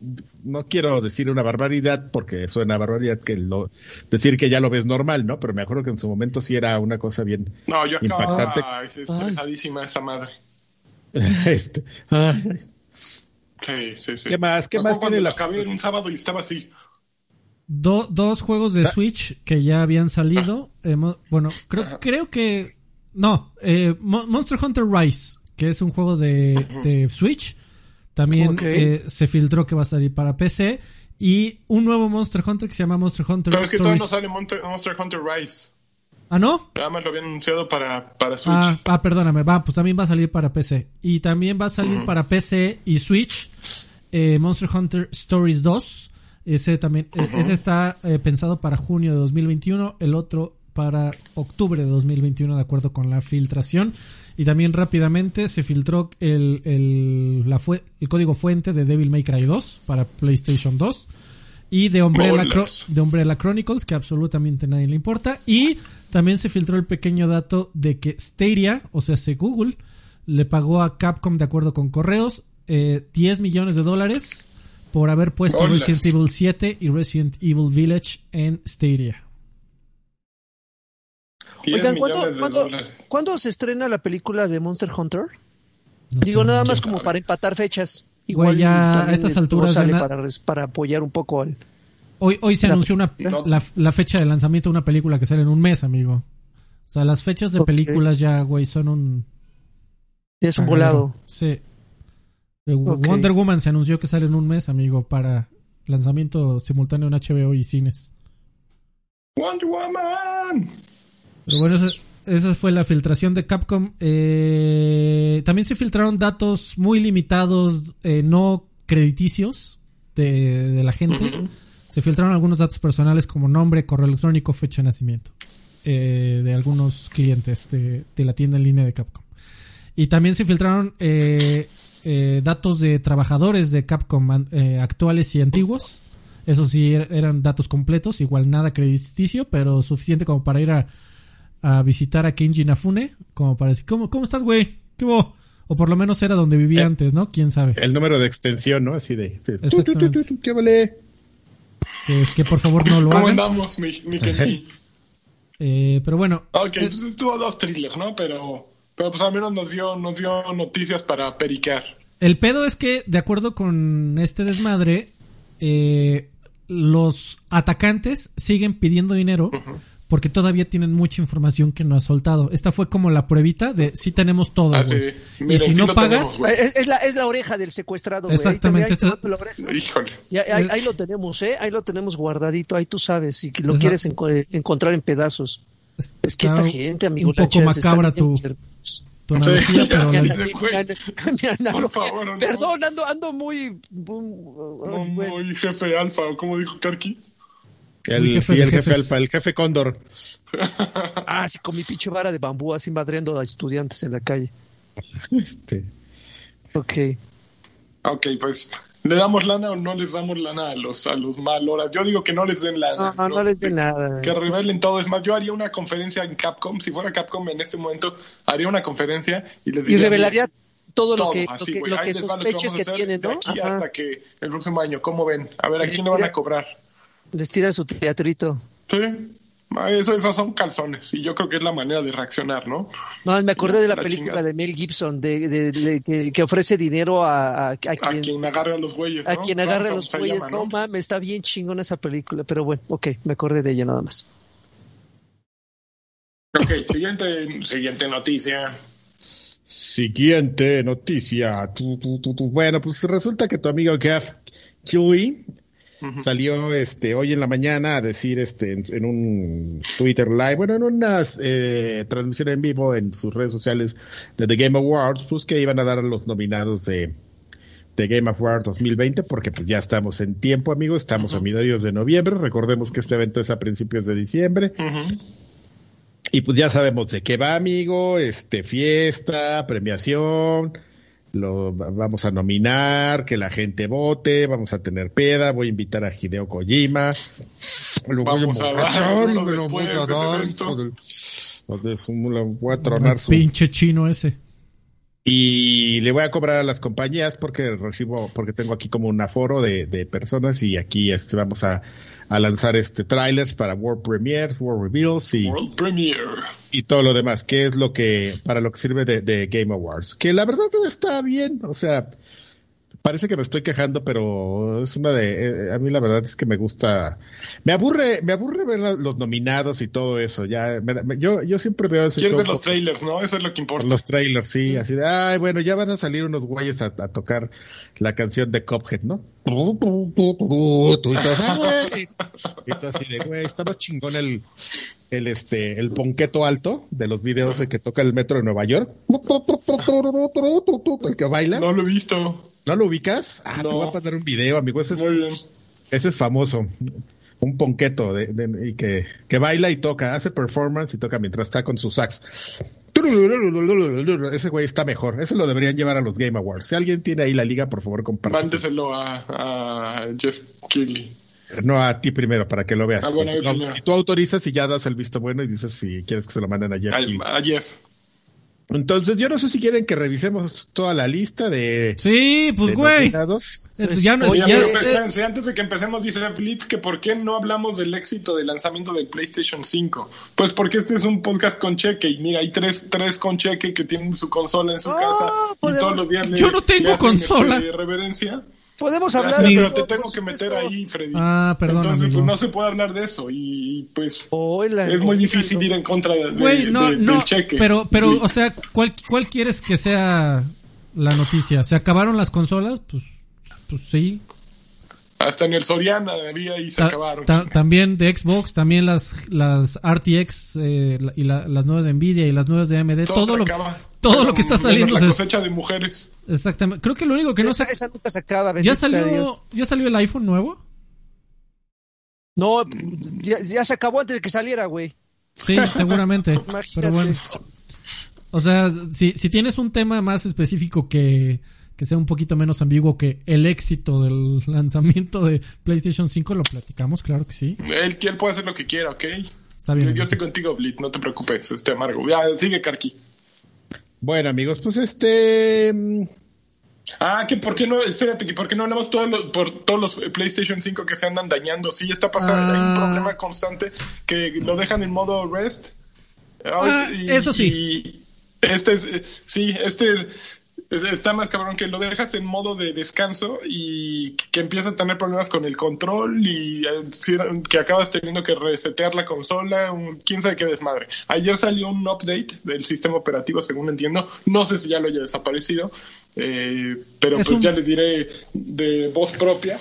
no quiero decir una barbaridad porque suena barbaridad que lo decir que ya lo ves normal, ¿no? Pero me acuerdo que en su momento sí era una cosa bien no, yo impactante. estresadísima esa madre. este, Sí, sí, sí. ¿Qué más? ¿Qué más tiene la un sábado y estaba así. Dos juegos de ah. Switch que ya habían salido. bueno, creo, creo que. No, eh, Monster Hunter Rise, que es un juego de, Switch. También eh, se filtró que va a salir para PC. Y un nuevo Monster Hunter que se llama Monster Hunter Pero es que todavía no sale Monster Hunter Rise. ¿Ah, no? Nada más lo habían anunciado para, para Switch. Ah, ah, perdóname, va, pues también va a salir para PC. Y también va a salir para PC y Switch eh, Monster Hunter Stories 2. Ese también, eh, ese está eh, pensado para junio de 2021, el otro para octubre de 2021, de acuerdo con la filtración. Y también rápidamente se filtró el, el, la el código fuente de Devil May Cry 2 para PlayStation 2 y de Umbrella, de Umbrella Chronicles, que absolutamente nadie le importa. Y también se filtró el pequeño dato de que Stadia, o sea, se Google, le pagó a Capcom, de acuerdo con correos, 10 eh, millones de dólares por haber puesto Resident Evil 7 y Resident Evil Village en Stadia. Oigan, ¿cuándo, se estrena la película de Monster Hunter? Digo, nada más como para empatar fechas. Igual ya a estas alturas sale para, para, apoyar un poco al... Hoy, hoy se anunció una, la, fecha de lanzamiento de una película que sale en un mes, amigo. O sea, las fechas de películas ya, güey, son un... Es un volado. Sí. Wonder Woman se anunció que sale en un mes, amigo, para lanzamiento simultáneo en HBO y cines. Wonder Woman. Pero bueno, esa fue la filtración de Capcom. Eh, también se filtraron datos muy limitados, eh, no crediticios de, la gente. Se filtraron algunos datos personales como nombre, correo electrónico, fecha de nacimiento eh, de algunos clientes de, la tienda en línea de Capcom. Y también se filtraron datos de trabajadores de Capcom actuales y antiguos. Eso sí, er, eran datos completos, igual nada crediticio, pero suficiente como para ir a a visitar a Kenji Nafune, como para decir, ¿cómo, cómo estás, güey? ¿Qué hubo? O por lo menos era donde vivía eh, antes, ¿no? ¿Quién sabe? El número de extensión, ¿no? Así de... ¿Qué vale? que por favor no lo ¿Cómo andamos, mi, mi Kenji? eh, pero bueno... Ok, eh, pues estuvo dos thrillers, ¿no? Pero, pero pues al menos nos dio, nos dio noticias para pericar. El pedo es que, de acuerdo con este desmadre, eh, los atacantes siguen pidiendo dinero porque todavía tienen mucha información que no ha soltado. Esta fue como la pruebita de si tenemos todo. Ah, y si no pagas... es, la, es la oreja del secuestrado. Exactamente. Ahí, lo tenemos, ¿eh? Ahí lo tenemos guardadito, ahí tú sabes, si lo quieres encontrar en pedazos. Es que esta gente, amigo... Un poco macabra tu... Tu analogía, pero Por favor, Perdón, ando, ando muy... Muy, jefe alfa, ¿cómo dijo Karki? El, jefe, sí, el jefe alfa, el jefe cóndor. ah, sí, con mi pinche vara de bambú así madriendo a estudiantes en la calle. Este. Ok. Ok, pues, ¿le damos lana o no les damos lana a los, a los mal horas? Yo digo que no les den lana. No, no, les den nada. Que revelen todo. Es más, yo haría una conferencia en Capcom. Si fuera Capcom en este momento, haría una conferencia y les diría. Y revelaría todo, lo que, lo que, lo que sospeches que, tienen, ¿no? aquí hasta que el próximo año, ¿cómo ven? A ver, ¿a quién le van a cobrar? Les tira su teatrito. Sí. Eso, esos son calzones y yo creo que es la manera de reaccionar, ¿no? No, me acordé de la, película de Mel Gibson, de, de, que, ofrece dinero a, a, quien, agarre a los güeyes. A quien agarre a los güeyes. no, mames, está bien chingón esa película, pero bueno, ok, me acordé de ella nada más. Ok, siguiente, siguiente noticia. Siguiente noticia. Bueno, pues resulta que tu amigo Gaff Salió este hoy en la mañana a decir este en, un Twitter live, bueno, en una eh, transmisión en vivo en sus redes sociales de The Game Awards, pues que iban a dar a los nominados de, de Game Awards 2020, porque pues ya estamos en tiempo, amigos, estamos a mediados de noviembre, recordemos que este evento es a principios de diciembre. Y pues ya sabemos de qué va, amigo, este fiesta, premiación, lo vamos a nominar, que la gente vote, vamos a tener peda, voy a invitar a Hideo Kojima, lo vamos voy a, a me lo voy a dar, voy a tronar su pinche chino ese. Y le voy a cobrar a las compañías porque recibo, porque tengo aquí como un aforo de, de personas y aquí este, vamos a, a lanzar este trailers para World Premiere, World Reveals y, World Premiere. y todo lo demás, que es lo que, para lo que sirve de, de Game Awards. Que la verdad está bien, o sea, parece que me estoy quejando, pero es una de, eh, a mí la verdad es que me gusta, me aburre, me aburre ver los nominados y todo eso, ya, yo, yo siempre veo ese Quieres ver los trailers, ¿no? Eso es lo que importa. Los trailers, sí, así de, ay, bueno, ya van a salir unos güeyes a, a tocar la canción de Cophead, ¿no? Y todo así de, güey, estaba chingón el, el este, el ponqueto alto de los videos de que toca el metro de Nueva York. El que baila. No lo he visto. ¿No lo ubicas? Ah, te voy a pasar un video, amigo. Ese es, ese es famoso. Un ponqueto de, de, y que, que baila y toca, hace performance y toca mientras está con su sax. Ese güey está mejor. Ese lo deberían llevar a los Game Awards. Si alguien tiene ahí la liga, por favor, compártelo. Mándeselo a, a Jeff Keighley. No, a ti primero, para que lo veas. Ah, bueno, y tú autorizas y ya das el visto bueno y dices si quieres que se lo manden a Jeff. A, a Jeff. Entonces, yo no sé si quieren que revisemos toda la lista de. Sí, pues, güey. Ya no, Oye, ya, pero, espérense, antes de que empecemos, dice Blitz que por qué no hablamos del éxito del lanzamiento del PlayStation 5. Pues porque este es un podcast con cheque. Y mira, hay tres, tres con cheque que tienen su consola en su oh, casa. Y todos los días Yo no tengo consola. De reverencia. Podemos hablar de Pero te tengo que meter ahí, Freddy. Ah, perdón. Entonces, amigo. pues no se puede hablar de eso. Y pues es muy difícil ir en contra de, Güey, no, de, no, del cheque. Pero, pero, o sea, ¿cuál, ¿cuál quieres que sea la noticia? ¿Se acabaron las consolas? Pues, pues sí. Hasta en el Soriana había y se Ta- acabaron. ta- también de Xbox, también las, las RTX eh, la- y la- las nuevas de Nvidia y las nuevas de AMD. Todo, Todo, se lo, acaba. Todo Pero lo que está menos saliendo La se- cosecha de mujeres. Exactamente. Creo que lo único que no esa, se... esa nunca se acaba. ¿Ya salió, ¿Ya salió el iPhone nuevo? No, ya, ya se acabó antes de que saliera, güey. Sí, seguramente. Pero bueno. O sea, si, si tienes un tema más específico que, que sea un poquito menos ambiguo que el éxito del lanzamiento de PlayStation 5, lo platicamos, claro que sí. Él, él puede hacer lo que quiera, ¿ok? Está bien. Yo, yo estoy contigo, Blitz, no te preocupes, este amargo. Ya, sigue, Karki. Bueno, amigos, pues este. mm, Ah, que por qué no, espérate, que por qué no hablamos todos los, por todos los PlayStation 5 que se andan dañando. Sí, está pasando, hay un Ah. problema constante que lo dejan en modo rest. Ah, eso sí. Y este es, eh, sí, este es- es- está más cabrón que lo dejas en modo de descanso y que empieza a tener problemas con el control y eh, que acabas teniendo que resetear la consola, un, quién sabe qué desmadre. Ayer salió un update del sistema operativo, según entiendo. No sé si ya lo haya desaparecido, eh, pero Es pues un- ya les diré de voz propia.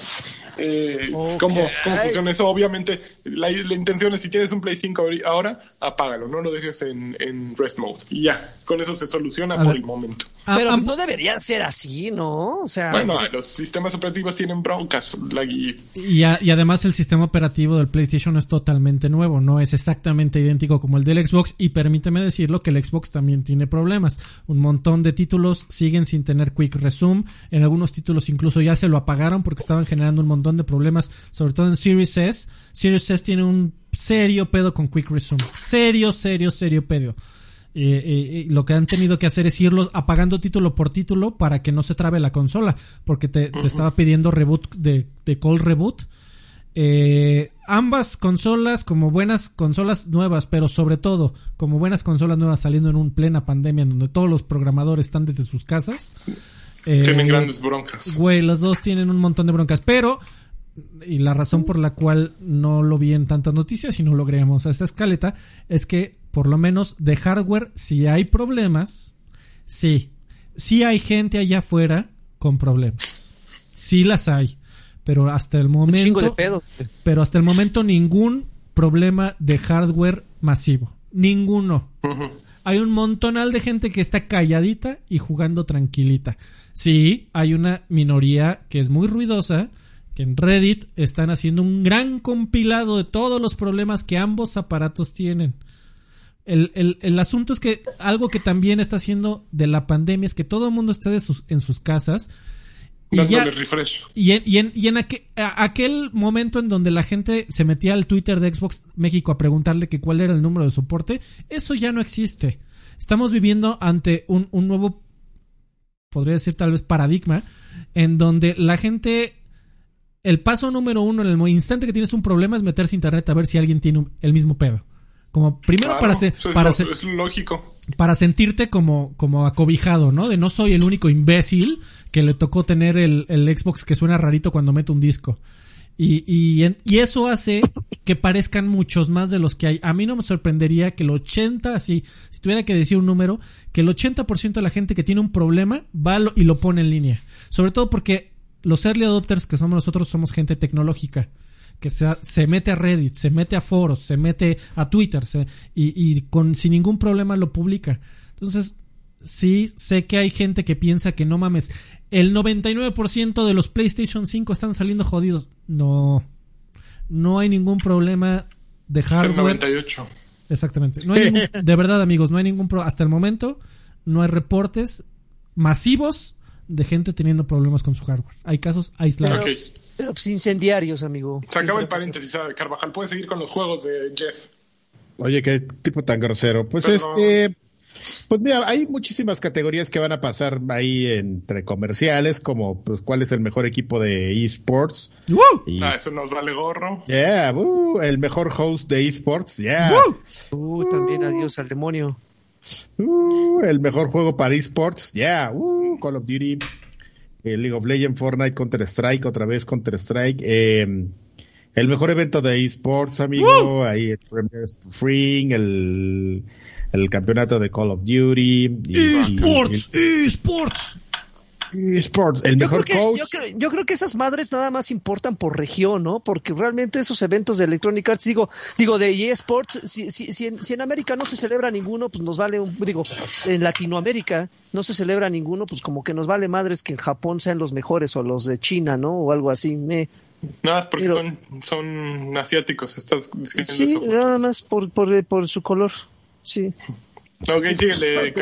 Eh, Ok. cómo, cómo funciona eso. Obviamente, la, la intención es si tienes un Play 5 ahori- ahora, apágalo, no lo dejes en, en rest mode. Y ya, con eso se soluciona A por ver. el momento. Ah, Pero ah, no debería ser así, ¿no? O sea, Bueno, los sistemas operativos tienen broncas. y- y, a- y además el sistema operativo del PlayStation es totalmente nuevo, no es exactamente idéntico como el del Xbox y permíteme decirlo que el Xbox también tiene problemas. Un montón de títulos siguen sin tener Quick Resume, en algunos títulos incluso ya se lo apagaron porque estaban generando un montón de problemas, sobre todo en Series S. Series S tiene un serio pedo con Quick Resume, serio, serio, serio pedo. Eh, eh, eh, lo que han tenido que hacer es irlos apagando título por título para que no se trabe la consola, porque te, te estaba pidiendo reboot de, de call reboot. Eh, ambas consolas como buenas consolas nuevas, pero sobre todo como buenas consolas nuevas saliendo en un plena pandemia en donde todos los programadores están desde sus casas. eh, tienen grandes broncas. Güey, los dos tienen un montón de broncas, pero y la razón por la cual no lo vi en tantas noticias y no lo agregamos a esta escaleta es que por lo menos de hardware si hay problemas, sí, sí hay gente allá afuera con problemas, sí las hay, pero hasta el un chingo de momento, pedo. pero hasta el momento ningún problema de hardware masivo, ninguno. Hay un montonal de gente que está calladita y jugando tranquilita. Sí, hay una minoría que es muy ruidosa, que en Reddit están haciendo un gran compilado de todos los problemas que ambos aparatos tienen. El, el, el, asunto es que algo que también está haciendo de la pandemia es que todo el mundo esté sus, en sus casas. Y, ya, y en, y en, y en aquel momento en donde la gente se metía al Twitter de Xbox México a preguntarle que cuál era el número de soporte, eso ya no existe. Estamos viviendo ante un, un nuevo, podría decir tal vez paradigma, en donde la gente el paso número uno en el instante que tienes un problema es meterse a internet a ver si alguien tiene el mismo pedo. Como primero para, para es lógico. para sentirte como, como acobijado, ¿no? De no soy el único imbécil que le tocó tener el, el Xbox que suena rarito cuando mete un disco. Y, y, y, eso hace que parezcan muchos más de los que hay. A mí no me sorprendería que el 80, si, si tuviera que decir un número, que el 80% de la gente que tiene un problema va y lo pone en línea. Sobre todo porque los early adopters que somos nosotros somos gente tecnológica que se, se mete a Reddit, se mete a foros, se mete a Twitter y, y con, sin ningún problema lo publica. Entonces, sí sé que hay gente que piensa que no mames, el 99% de los PlayStation 5 están saliendo jodidos. No, no hay ningún problema de hardware. 98. Exactamente. No hay de verdad, amigos, no hay ningún problema. Hasta el momento no hay reportes masivos de gente teniendo problemas con su hardware. Hay casos aislados. Pero, pues, incendiarios, amigo. Se acaba el paréntesis. Carvajal. Puede seguir con los juegos de Jeff. Oye, qué tipo tan grosero. Pues este. Pues mira, hay muchísimas categorías que van a pasar ahí entre comerciales, como pues cuál es el mejor equipo de esports. ah, eso nos vale gorro. Yeah, el mejor host de esports, yeah. Uh, también adiós al demonio. Uh, el mejor juego para esports, yeah. Uh, Call of Duty, eh, League of Legends, Fortnite, Counter Strike, otra vez Counter Strike. Eh, el mejor evento de esports, amigo. Ahí el Premier Free, el, el campeonato de Call of Duty. esports, esports eSports, el mejor coach. Yo creo, que esas madres nada más importan por región, ¿no? Porque realmente esos eventos de Electronic Arts, digo, digo de eSports, si, si, si, en, América no se celebra ninguno, pues nos vale un, digo, en Latinoamérica no se celebra ninguno, pues como que nos vale madres que en Japón sean los mejores o los de China, ¿no? O algo así. Me, nada, porque son, son asiáticos, estás Sí, nada más por, por, por su color, sí. Ok, síguele,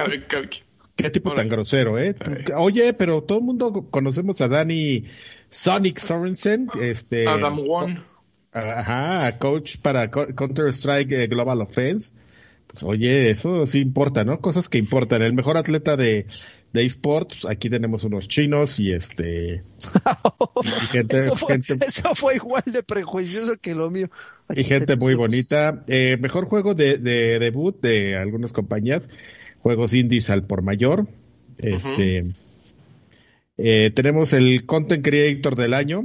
Qué tipo tan grosero, ¿eh? Oye, pero todo el mundo conocemos a Danny Sonic Sorensen, este. Adam One. Ajá, coach para Counter Strike eh, Global Offense. Pues oye, eso sí importa, ¿no? Cosas que importan. El mejor atleta de, de esports, aquí tenemos unos chinos y este. eso, fue, igual de prejuicioso que lo mío. y gente muy bonita. Eh, mejor juego de, de debut de algunas compañías juegos indies al por mayor. Este, eh, tenemos el Content Creator del año.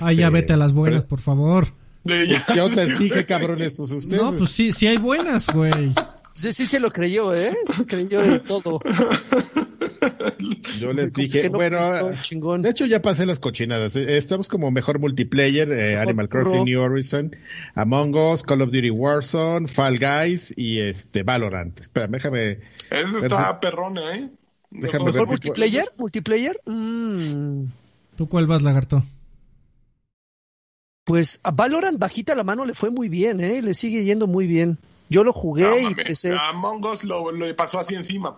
ah, ya vete a las buenas, por favor. Yo te dije, cabrones, pues ustedes. No, pues sí, sí hay buenas, güey. Sí, sí se lo creyó, ¿eh? Se creyó de todo. Yo les dije, bueno, de hecho ya pasé las cochinadas. Eh, estamos como mejor multiplayer, eh, Animal Crossing New Horizon, Among Us, Call of Duty Warzone, Fall Guys y este Valorant. Espera, déjame. Eso está perrona, ¿eh? Déjame ¿Mejor multiplayer? ¿Multiplayer? Mm. ¿Tú cuál vas, lagarto? Pues a Valorant bajita la mano le fue muy bien, ¿eh? Le sigue yendo muy bien. Yo lo jugué y empecé. Among Us lo, lo pasó así encima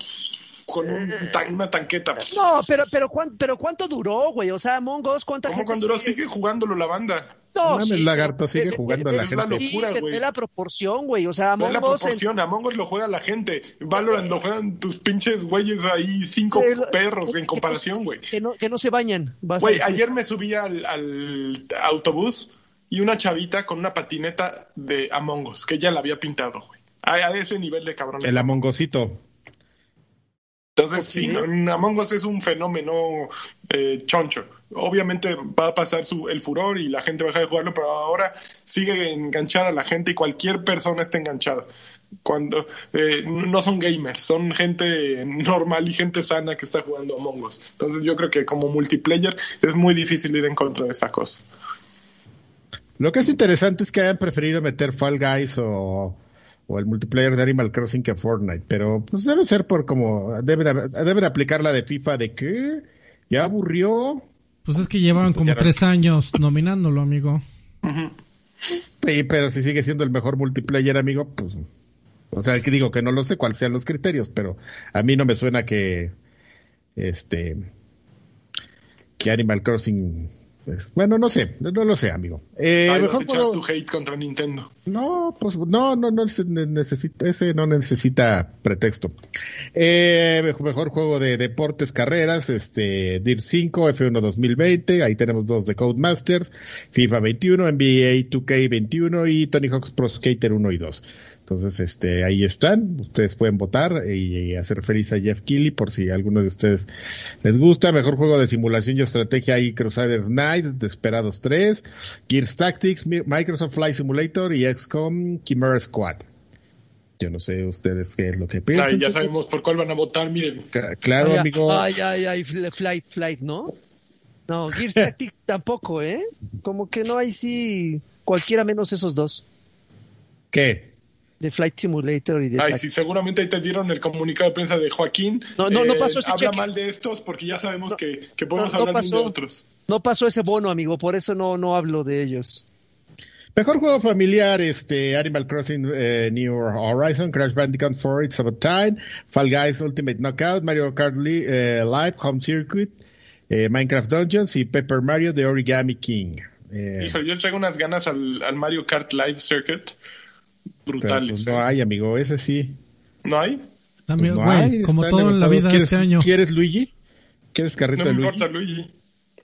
con una tanqueta. No, pero, pero, pero ¿cuánto duró, güey? O sea, Among Us, ¿cuánta ¿Cómo cuando duró? Sigue jugándolo la banda. No, el lagarto sigue jugando la gente. Sí, es la proporción, güey. O sea, Among Us. la proporción. Among Us lo juega la gente. Valorant lo juegan tus pinches güeyes ahí, cinco perros en comparación, güey. Que no, que no se bañan. Güey, ayer me subí al, al autobús y una chavita con una patineta de Among Us, que ya la había pintado, güey. A, ese nivel de cabrón. El Amongosito. Entonces, sí, Among Us es un fenómeno eh, choncho. Obviamente va a pasar su, el furor y la gente va a dejar de jugarlo, pero ahora sigue enganchada la gente y cualquier persona está enganchada. Cuando eh, no son gamers, son gente normal y gente sana que está jugando Among Us. Entonces, yo creo que como multiplayer es muy difícil ir en contra de esa cosa. Lo que es interesante es que hayan preferido meter Fall Guys o o el multiplayer de Animal Crossing que Fortnite, pero pues debe ser por como deben, deben aplicar la de FIFA de que ya aburrió. Pues es que llevaban como tres años nominándolo, amigo. pero si sigue siendo el mejor multiplayer, amigo, pues. O sea, que digo que no lo sé cuáles sean los criterios, pero a mí no me suena que. Este. Que Animal Crossing pues, bueno, no sé, no, lo sé, amigo. Eh, mejor tu hate contra Nintendo. No, pues no, no, no necesita, ese no necesita pretexto. Eh, mejor juego de deportes, carreras, este, DIR 5, F1 2020, ahí tenemos dos de Codemasters, FIFA 21, NBA 2K 21 y Tony Hawk's Pro Skater 1 y 2. Entonces, este, ahí están. Ustedes pueden votar y, hacer feliz a Jeff Keighley por si alguno de ustedes les gusta. Mejor juego de simulación y estrategia ahí Crusaders Knights, Desperados 3, Gears Tactics, Microsoft Flight Simulator y XCOM Chimera Squad. Yo no sé ustedes qué es lo que piensan. ya sabemos por cuál van a votar, miren. Claro, amigo. Ay, ay, ay, Flight, Flight, ¿no? No, Gears Tactics tampoco, ¿eh? Como que no hay sí cualquiera menos esos dos. ¿Qué? De Flight Simulator y de... Ay, sí, seguramente ahí te dieron el comunicado de prensa de Joaquín. No, no, no pasó ese eh, Habla mal de estos porque ya sabemos que, que, podemos hablar de otros. No pasó ese bono, amigo, por eso no, no hablo de ellos. Mejor juego familiar, este, Animal Crossing eh, New Horizon, Crash Bandicoot 4, It's About Time, Fall Guys Ultimate Knockout, Mario Kart eh, Live, Home Circuit, Minecraft Dungeons y Paper Mario The Origami King. Híjole, yo traigo unas ganas al, al Mario Kart Live Circuit brutales. Pues, no hay, amigo, ese sí. ¿No hay? Amigo, pues no hay, como todo en la vida ¿Quieres, este año. ¿Quieres Luigi? ¿Quieres carrito no de Luigi? No me importa Luigi.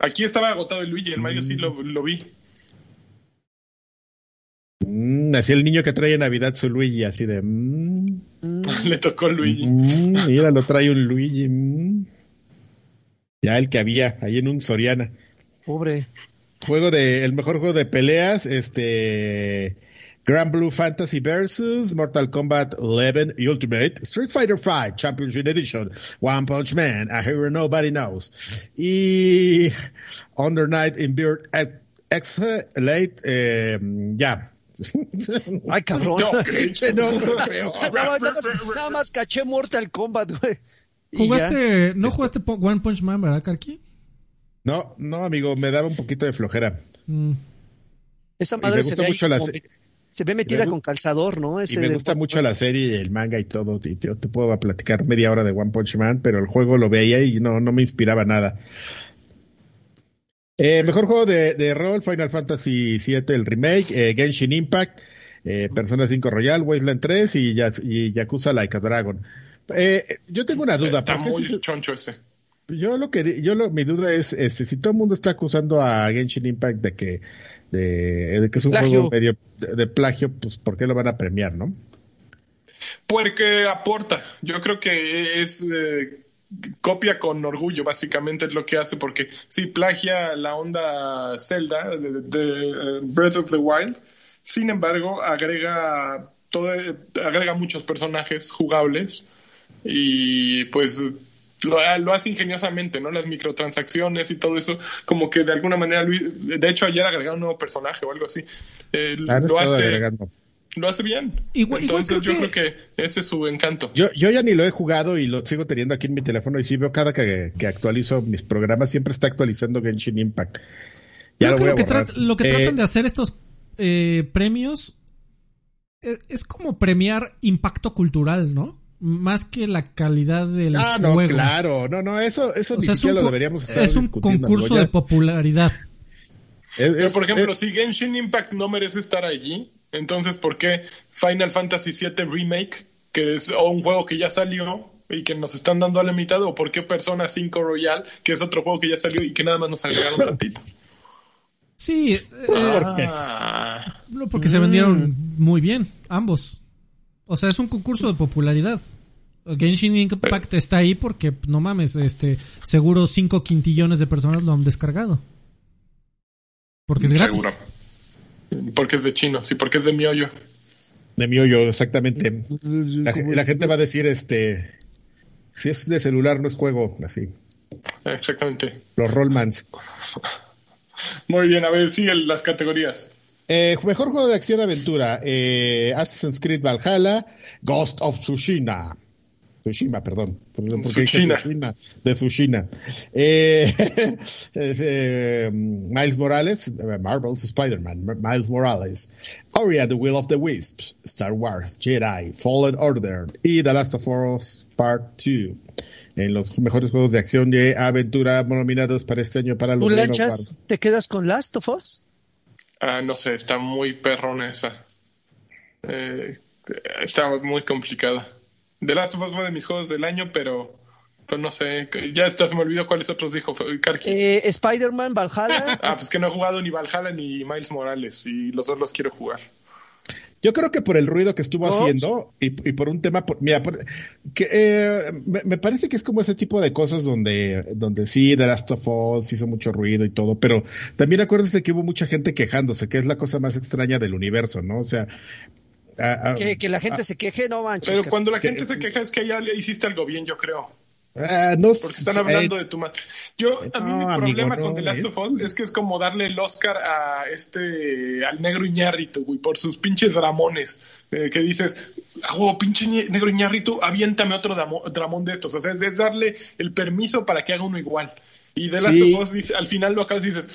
Aquí estaba agotado el Luigi, el Mario sí lo, lo vi. Mm, así el niño que trae Navidad su Luigi, así de... Mm, Le tocó Luigi. Mm, mira, lo trae un Luigi. Ya el que había ahí en un Soriana. Pobre. Juego de... El mejor juego de peleas, este... Grand Blue Fantasy versus Mortal Kombat 11 Ultimate, Street Fighter V Championship Edition, One Punch Man, A Hero Nobody Knows, y Under Night in Beard X Late, eh, ya. Ay, cabrón. nada, más, caché Mortal Kombat, güey. ¿Jugaste, no jugaste One Punch Man, verdad, Karki? No, no, amigo, me daba un poquito de flojera. Mm. Esa madre se ve mucho la se ve metida con calzador, ¿no? y me gusta mucho la serie, el manga y todo. Y te puedo platicar media hora de One Punch Man, pero el juego lo veía y no, no me inspiraba nada. Eh, mejor juego de, rol, Final Fantasy VII, el remake, eh, Genshin Impact, eh, Persona 5 Royal, Wasteland 3 y, y Yakuza Like a Dragon. Eh, yo tengo una duda. Está muy choncho ese. Yo lo que yo lo, mi duda es, este, si todo el mundo está acusando a Genshin Impact de que de, que es un juego medio de, plagio, pues ¿por qué lo van a premiar, no? Porque aporta. Yo creo que es eh, copia con orgullo, básicamente es lo que hace, porque sí plagia la onda Zelda de, eh, Breath of the Wild, sin embargo agrega todo, agrega muchos personajes jugables y pues lo, lo, hace ingeniosamente, ¿no? Las microtransacciones y todo eso, como que de alguna manera, de hecho ayer agregaron un nuevo personaje o algo así. Eh, lo, hace, lo hace bien. Entonces yo creo que ese es su encanto. Yo, yo ya ni lo he jugado y lo sigo teniendo aquí en mi teléfono y sí veo cada que, que actualizo mis programas, siempre está actualizando Genshin Impact. Ya lo, que, lo que tratan eh, de hacer estos eh, premios es, es como premiar impacto cultural, ¿no? Más que la calidad del ah, no, claro. No, no, eso, eso ni siquiera lo deberíamos estar Es un concurso de popularidad. por ejemplo, si Genshin Impact no merece estar allí, entonces ¿por qué Final Fantasy VII Remake, que es un juego que ya salió y que nos están dando a la mitad, o por qué Persona 5 Royal, que es otro juego que ya salió y que nada más nos agregaron tantito? Sí, eh, ah. porque se vendieron muy bien, ambos. O sea, es un concurso de popularidad. Genshin Impact está ahí porque, no mames, este, seguro 5 quintillones de personas lo han descargado. Porque es gratis. Seguro. Porque es de chino, sí, porque es de miollo. De miollo, exactamente. La, la, gente va a decir, este, si es de celular no es juego, así. Exactamente. Los Rollmans. Muy bien, a ver, siguen las categorías. Eh, mejor juego de acción aventura, eh, Assassin's Creed Valhalla, Ghost of Tsushima. Tsushima, perdón. Porque Tsushima. de Tsushima. Eh, eh, Miles Morales, Marvel's Spider-Man, Miles Morales, Ori and the Will of the Wisps, Star Wars, Jedi, Fallen Order y The Last of Us Part 2 en los mejores juegos de acción y aventura nominados para este año para los lanchas? ¿Te quedas con Last of Us? Ah, no sé, está muy perrona esa. Eh, está muy complicada. The Last of Us fue de mis juegos del año, pero pues no sé, ya está, se me olvidó cuáles otros dijo eh, Spider-Man, Valhalla. ah, pues que no he jugado ni Valhalla ni Miles Morales y los dos los quiero jugar. Yo creo que por el ruido que estuvo haciendo y, por un tema, mira, que, eh, me, parece que es como ese tipo de cosas donde, donde sí, The Last of Us hizo mucho ruido y todo, pero también acuérdense que hubo mucha gente quejándose, que es la cosa más extraña del universo, ¿no? O sea, que, la gente se queje, no manches. Pero cuando la gente se queja es que ya le hiciste algo bien, yo creo. Ah, no Porque están hablando de tu madre. Yo, a mí mi problema con The Last of Us es que es como darle el Oscar a este, al negro Iñárritu, güey, por sus pinches dramones. Eh, que dices, oh, pinche negro Iñárritu, aviéntame otro dramón de estos. O sea, es, darle el permiso para que haga uno igual. Y The Last of Us, dice, al final lo acabas y dices,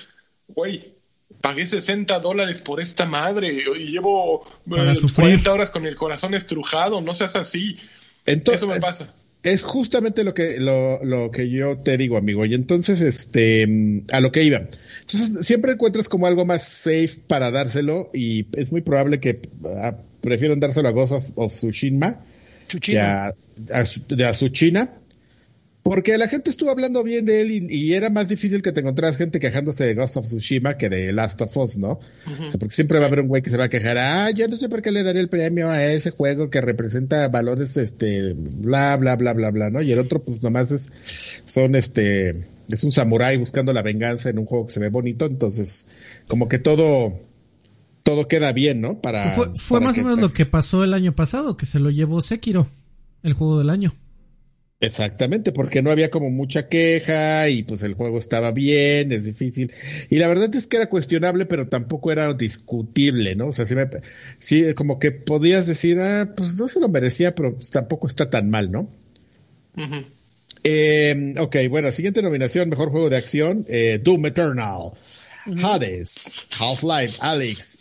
güey, pagué 60 dólares por esta madre y llevo 40 eh, horas con el corazón estrujado, no seas así. Entonces, Eso me pasa es justamente lo que, lo, lo, que yo te digo, amigo. Y entonces, este, a lo que iba. Entonces, siempre encuentras como algo más safe para dárselo y es muy probable que ah, prefieran dárselo a Ghost of, Tsushima que a, a, a, Tsushima porque la gente estuvo hablando bien de él y, era más difícil que te encontraras gente quejándose de Ghost of Tsushima que de Last of Us, ¿no? porque siempre va a haber un güey que se va a quejar, ah, yo no sé por qué le daría el premio a ese juego que representa valores, este, bla, bla, bla, bla, bla, ¿no? Y el otro, pues nomás es, son, este, es un samurái buscando la venganza en un juego que se ve bonito, entonces, como que todo, todo queda bien, ¿no? Para. Fue, fue más o menos lo que pasó el año pasado, que se lo llevó Sekiro, el juego del año. Exactamente, porque no había como mucha queja y pues el juego estaba bien, es difícil. Y la verdad es que era cuestionable, pero tampoco era discutible, ¿no? O sea, sí, me, sí como que podías decir, ah, pues no se lo merecía, pero pues, tampoco está tan mal, ¿no? eh, ok, bueno, siguiente nominación, mejor juego de acción, eh, Doom Eternal, Hades, Half-Life, Alex,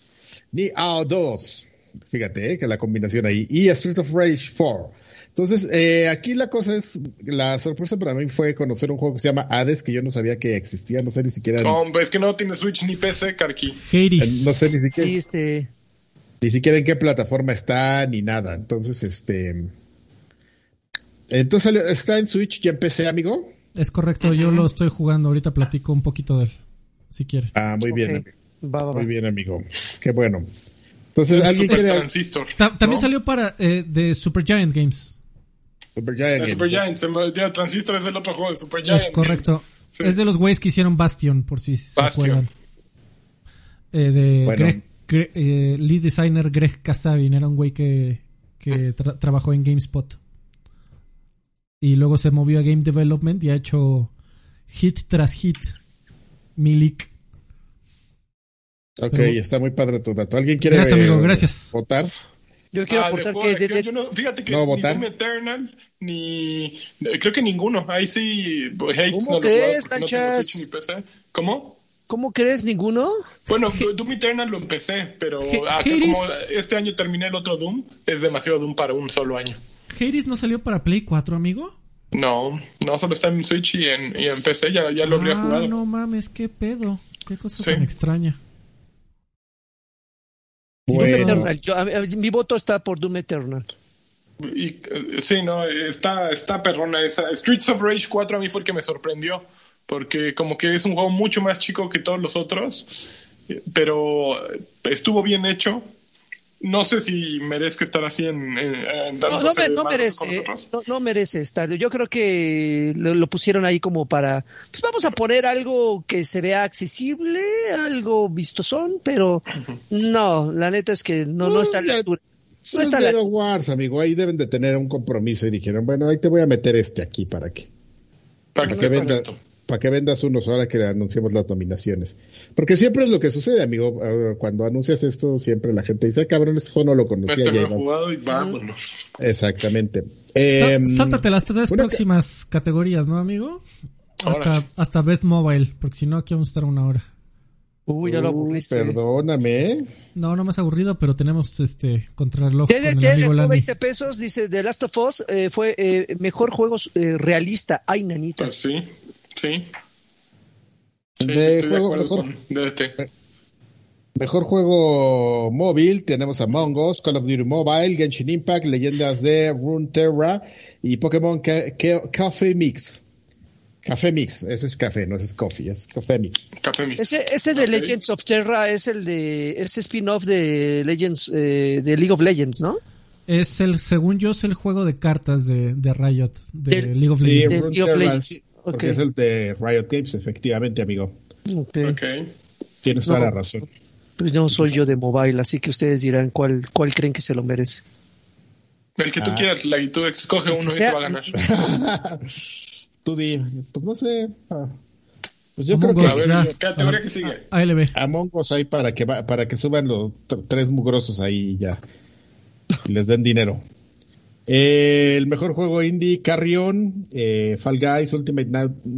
Nioh 2, fíjate eh, que la combinación ahí, y Street of Rage 4. Entonces, eh, aquí la cosa es, la sorpresa para mí fue conocer un juego que se llama Hades, que yo no sabía que existía, no sé ni siquiera. No, es que no tiene Switch ni PC, Karki. No sé ni siquiera. Ni siquiera en qué plataforma está, ni nada. Entonces, este. Entonces, ¿está en Switch y en PC, amigo? Es correcto, yo lo estoy jugando. Ahorita platico un poquito de él, si quieres. Ah, muy bien. Muy bien, amigo. Qué bueno. Entonces, ¿alguien quiere...? Transistor, También salió para eh, de Super Giant Games. Super Giant. Super Giant, Transistor es el otro juego de Super Giant. Es correcto. Es de los güeyes que hicieron Bastion, por si se acuerdan. Eh, de eh, lead designer Greg Kasavin, era un güey que, que trabajó en GameSpot. Y luego se movió a Game Development y ha hecho hit tras hit. Milik. Ok, está muy padre tu dato. ¿Alguien quiere gracias, amigo, gracias. votar? Yo quiero ah, aportar que... yo no, fíjate que ni Doom Eternal ni... Creo que ninguno. Ahí sí... Pues, ¿Cómo crees, Lanchas? ¿Cómo? ¿Cómo crees? ¿Ninguno? Bueno, Doom Eternal lo empecé, pero como este año terminé el otro Doom, es demasiado Doom para un solo año. ¿Hades no salió para Play 4, amigo? No, no solo está en Switch y en, y en PC, ya, ya lo habría ah, jugado. no mames, qué pedo. Qué cosa tan extraña mi voto está por Doom Eternal. Y, eh, sí, no, está, está perrona esa. Streets of Rage 4 a mí fue el que me sorprendió, porque como que es un juego mucho más chico que todos los otros, pero estuvo bien hecho no sé si merezca estar así en, no, no, merece no, merece estar. Yo creo que lo, pusieron ahí como para pues vamos a poner algo que se vea accesible algo vistosón pero no la neta es que no, no está a la altura. No está la... Wars, amigo, ahí deben de tener un compromiso y dijeron, bueno, ahí te voy a meter este aquí para que para, que, venda para que vendas unos ahora que anunciemos las nominaciones. Porque siempre es lo que sucede, amigo. Ah, cuando anuncias esto, siempre la gente dice, cabrón, este juego no lo conocía. Este jugado y vámonos. Exactamente. Eh, Sáltate las tres próximas categorías, ¿no, amigo? Hasta, hasta Best Mobile, porque si no, aquí vamos a estar una hora. Uy, ya lo aburriste. Perdóname. No, no más aburrido, pero tenemos este contrarreloj con el amigo Lani. 20 pesos, dice The Last of Us eh, fue eh, mejor juego eh, realista. Ay, nanita. Pues sí, sí. sí de juego, mejor, mejor juego móvil tenemos Among Us, Call of Duty Mobile, Genshin Impact, Leyendas de Runeterra y Pokémon Coffee Mix. Café Mix, ese es café, no ese es coffee, es café mix. Café mix. Ese, ese de Legends of Terra es el de ese spin-off de Legends eh, de League of Legends, ¿no? Es el, según yo, es el juego de cartas de, de Riot, de League of Legends. Sí, of Porque es el de Riot Games, efectivamente, amigo. Okay. Tienes toda la razón. Pues no soy yo de mobile, así que ustedes dirán cuál, cuál creen que se lo merece. El que tú ah. quieras, la y tú escoge uno y se va a ganar. Tú di, pues no sé. Ah, pues yo creo que. a ver, categoría que sigue. ALB. Among Us ahí para que, para que suban los tres mugrosos ahí ya. Y les den dinero. Eh, el mejor juego indie, Carrion, eh, Fall Guys, Ultimate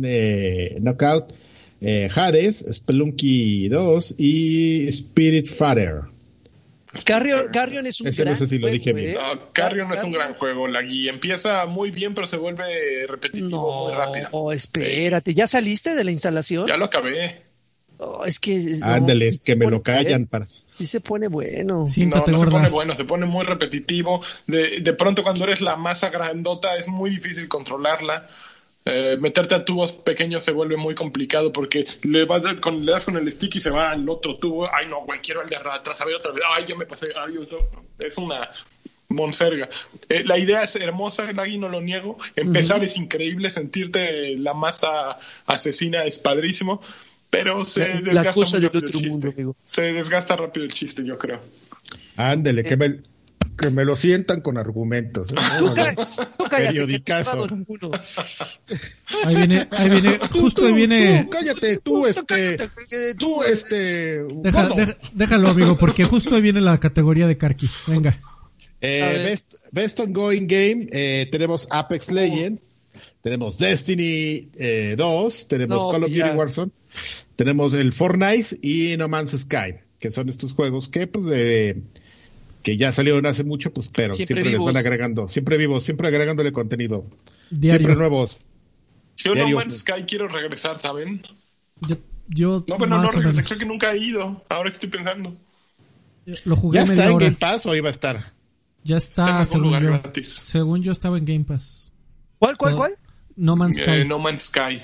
eh, Knockout, Hades, Spelunky 2 y Spirit Fighter. Carrion, es un Ese gran no sé si lo dije bien. Carrion es un gran juego. La guía empieza muy bien, pero se vuelve repetitivo muy rápido. No, espérate. ¿Ya saliste de la instalación? Ya lo acabé. es que. Ándale, que me lo callan. Para... Sí se pone bueno. no, no se pone bueno, se pone muy repetitivo. De, de pronto, cuando eres la masa grandota, es muy difícil controlarla. Eh, meterte a tubos pequeños se vuelve muy complicado porque le, vas con, le das con el stick y se va al otro tubo. Ay, no, güey, quiero el de atrás, a ver otra vez. Ay, ya me pasé. Ay, es una monserga. Eh, la idea es hermosa, Lagui, no lo niego. Empezar es increíble, sentirte la masa asesina es padrísimo, pero se desgasta rápido Se desgasta rápido el chiste, yo creo. Ándele, que me que me lo sientan con argumentos. ¿eh? Periodicazo. Ahí viene, ahí viene, justo ahí viene. cállate, tú, este, tú, este. déjalo, amigo, porque justo ahí viene la categoría de Karki. Venga. Eh, best, best Ongoing Game, eh, tenemos Apex Legend, tenemos Destiny 2, tenemos Call of Duty Warzone, tenemos el Fortnite y No Man's Sky, que son estos juegos que, pues, de que ya salieron hace mucho, pues pero siempre, les van agregando, siempre vivos, siempre agregándole contenido. Siempre nuevos. Yo No Man's Sky quiero regresar, ¿saben? Yo, no, bueno, no regresé, creo que nunca he ido, ahora que estoy pensando. Lo jugué ¿Ya está en Game Pass o iba a estar? Ya está, según yo. Según yo estaba en Game Pass. ¿Cuál, cuál, cuál? No Man's Sky. Eh, no Man's Sky.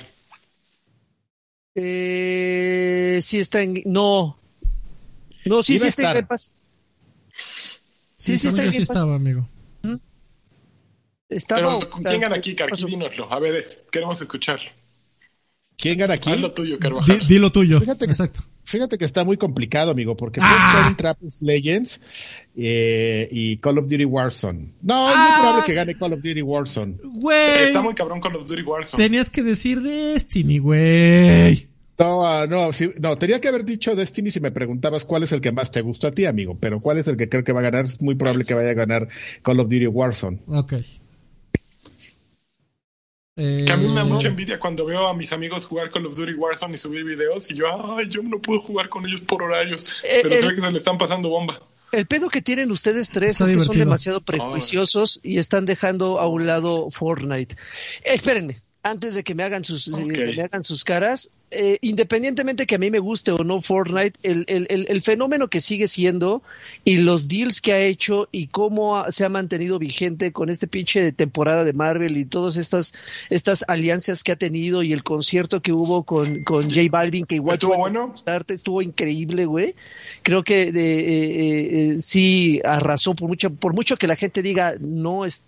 Eh, sí está en... No. No, sí, sí está en Game Pass. Sí, sí, está sí estaba, amigo. Estaba, Pero ¿quién gana aquí, Carqui? Dínoslo. A ver, queremos escuchar. ¿Quién gana aquí? Haz lo tuyo, Carvajal. Di, lo tuyo. Fíjate que, Exacto. Fíjate que está muy complicado, amigo, porque ah. puede estar Legends eh, y Call of Duty Warzone. No, es muy ah. probable que gane Call of Duty Warzone. Güey. Está muy cabrón Call of Duty Warzone. Tenías que decir Destiny, güey. No, ah, no, no, tenía que haber dicho Destiny si me preguntabas cuál es el que más te gusta a ti, amigo, pero cuál es el que creo que va a ganar, es muy probable que vaya a ganar Call of Duty Warzone. Ok. Que a mí me da mucha envidia cuando veo a mis amigos jugar Call of Duty Warzone y subir videos y yo, ay, yo no puedo jugar con ellos por horarios, eh, pero sé que se le están pasando bomba. El pedo que tienen ustedes tres es que son demasiado prejuiciosos y están dejando a un lado Fortnite. espérenme, antes de que me hagan sus, me hagan sus caras, eh, independientemente que a mí me guste o no Fortnite, el, el, el, fenómeno que sigue siendo y los deals que ha hecho y cómo se ha mantenido vigente con este pinche de temporada de Marvel y todas estas, estas alianzas que ha tenido y el concierto que hubo con, con J Balvin, que igual estuvo bueno. estuvo increíble, güey. Creo que de, eh, eh, sí arrasó por mucho, por mucho que la gente diga no es,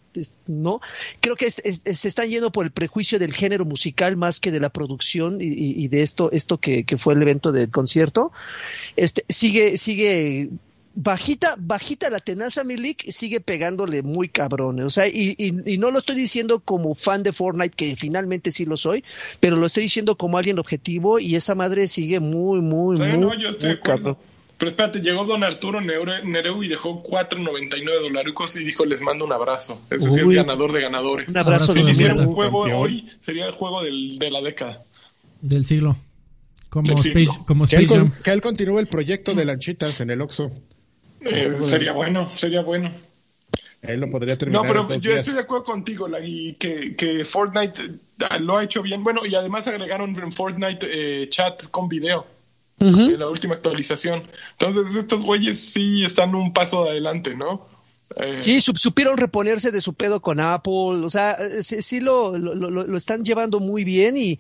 no, creo que se están yendo por el prejuicio del género musical más que de la producción y, y de esto, esto que, que, fue el evento del concierto, este, sigue, sigue bajita, bajita la tenaza Milik sigue pegándole muy cabrón. O sea, y, y, no lo estoy diciendo como fan de Fortnite, que finalmente sí lo soy, pero lo estoy diciendo como alguien objetivo y esa madre sigue muy, muy, muy, no, yo estoy cabrón. Pero espérate, llegó don Arturo Nereu y dejó 4.99 dólares y dijo, les mando un abrazo. Eso sí es ganador de ganadores. Un abrazo. Si hiciera un juego hoy, sería el juego del, de la década. Del siglo. Como Space, como que, él, que él continúe el proyecto de lanchitas en el Oxxo. Eh, sería bueno, sería bueno. Él lo podría terminar. No, pero yo estoy de acuerdo contigo, Lagui, que, que Fortnite ah, lo ha hecho bien. Bueno, y además agregaron en Fortnite eh, chat con video en la última actualización. Entonces, estos güeyes sí están un paso adelante, ¿no? Eh, sí, supieron reponerse de su pedo con Apple, o sea, sí, sí lo, lo, lo, están llevando muy bien y,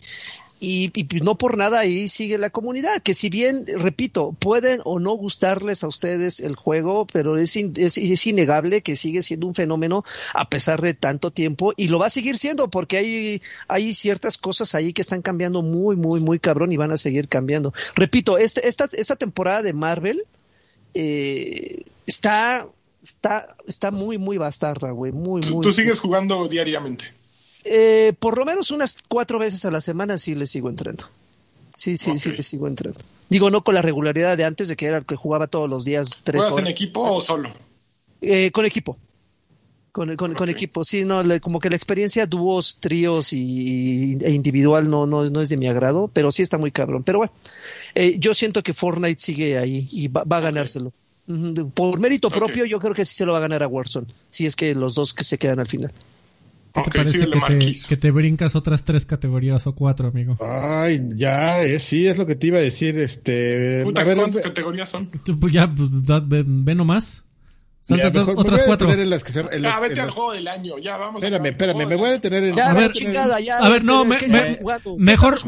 y, no por nada ahí sigue la comunidad, que si bien, repito, pueden o no gustarles a ustedes el juego, pero es, es, innegable que sigue siendo un fenómeno a pesar de tanto tiempo y lo va a seguir siendo porque hay, hay ciertas cosas ahí que están cambiando muy, muy, muy cabrón y van a seguir cambiando. Repito, este, esta, esta temporada de Marvel eh, está, está, está muy, muy bastarda, güey, muy, muy. Tú sigues jugando diariamente. Eh, por lo menos unas cuatro veces a la semana sí le sigo entrando. Sí, sí, sí le sigo entrando. Digo, no con la regularidad de antes, de que era el que jugaba todos los días tres ¿Juegas en equipo o solo? Eh, con equipo. Con, con, equipo, sí, no, como que la experiencia dúos, tríos y, e individual no, no, no es de mi agrado, pero sí está muy cabrón. Pero bueno, eh, yo siento que Fortnite sigue ahí y va, a ganárselo. Por mérito propio, yo creo que sí se lo va a ganar a Warzone, si es que los dos que se quedan al final. ¿Qué te parece que te, que te, brincas otras tres categorías o cuatro, amigo? Ay, ya, eh, sí, es lo que te iba a decir. Este, Puta, ¿cuántas categorías son? Pues ya, pues, ve, ve nomás. Ya, mejor, otras cuatro. En las que se, en las, ah, vete al juego del año, ya, vamos. Espérame, espérame, me voy a detener en... Ya, a ver, chingada, ya. A ver, no, me, me, mejor,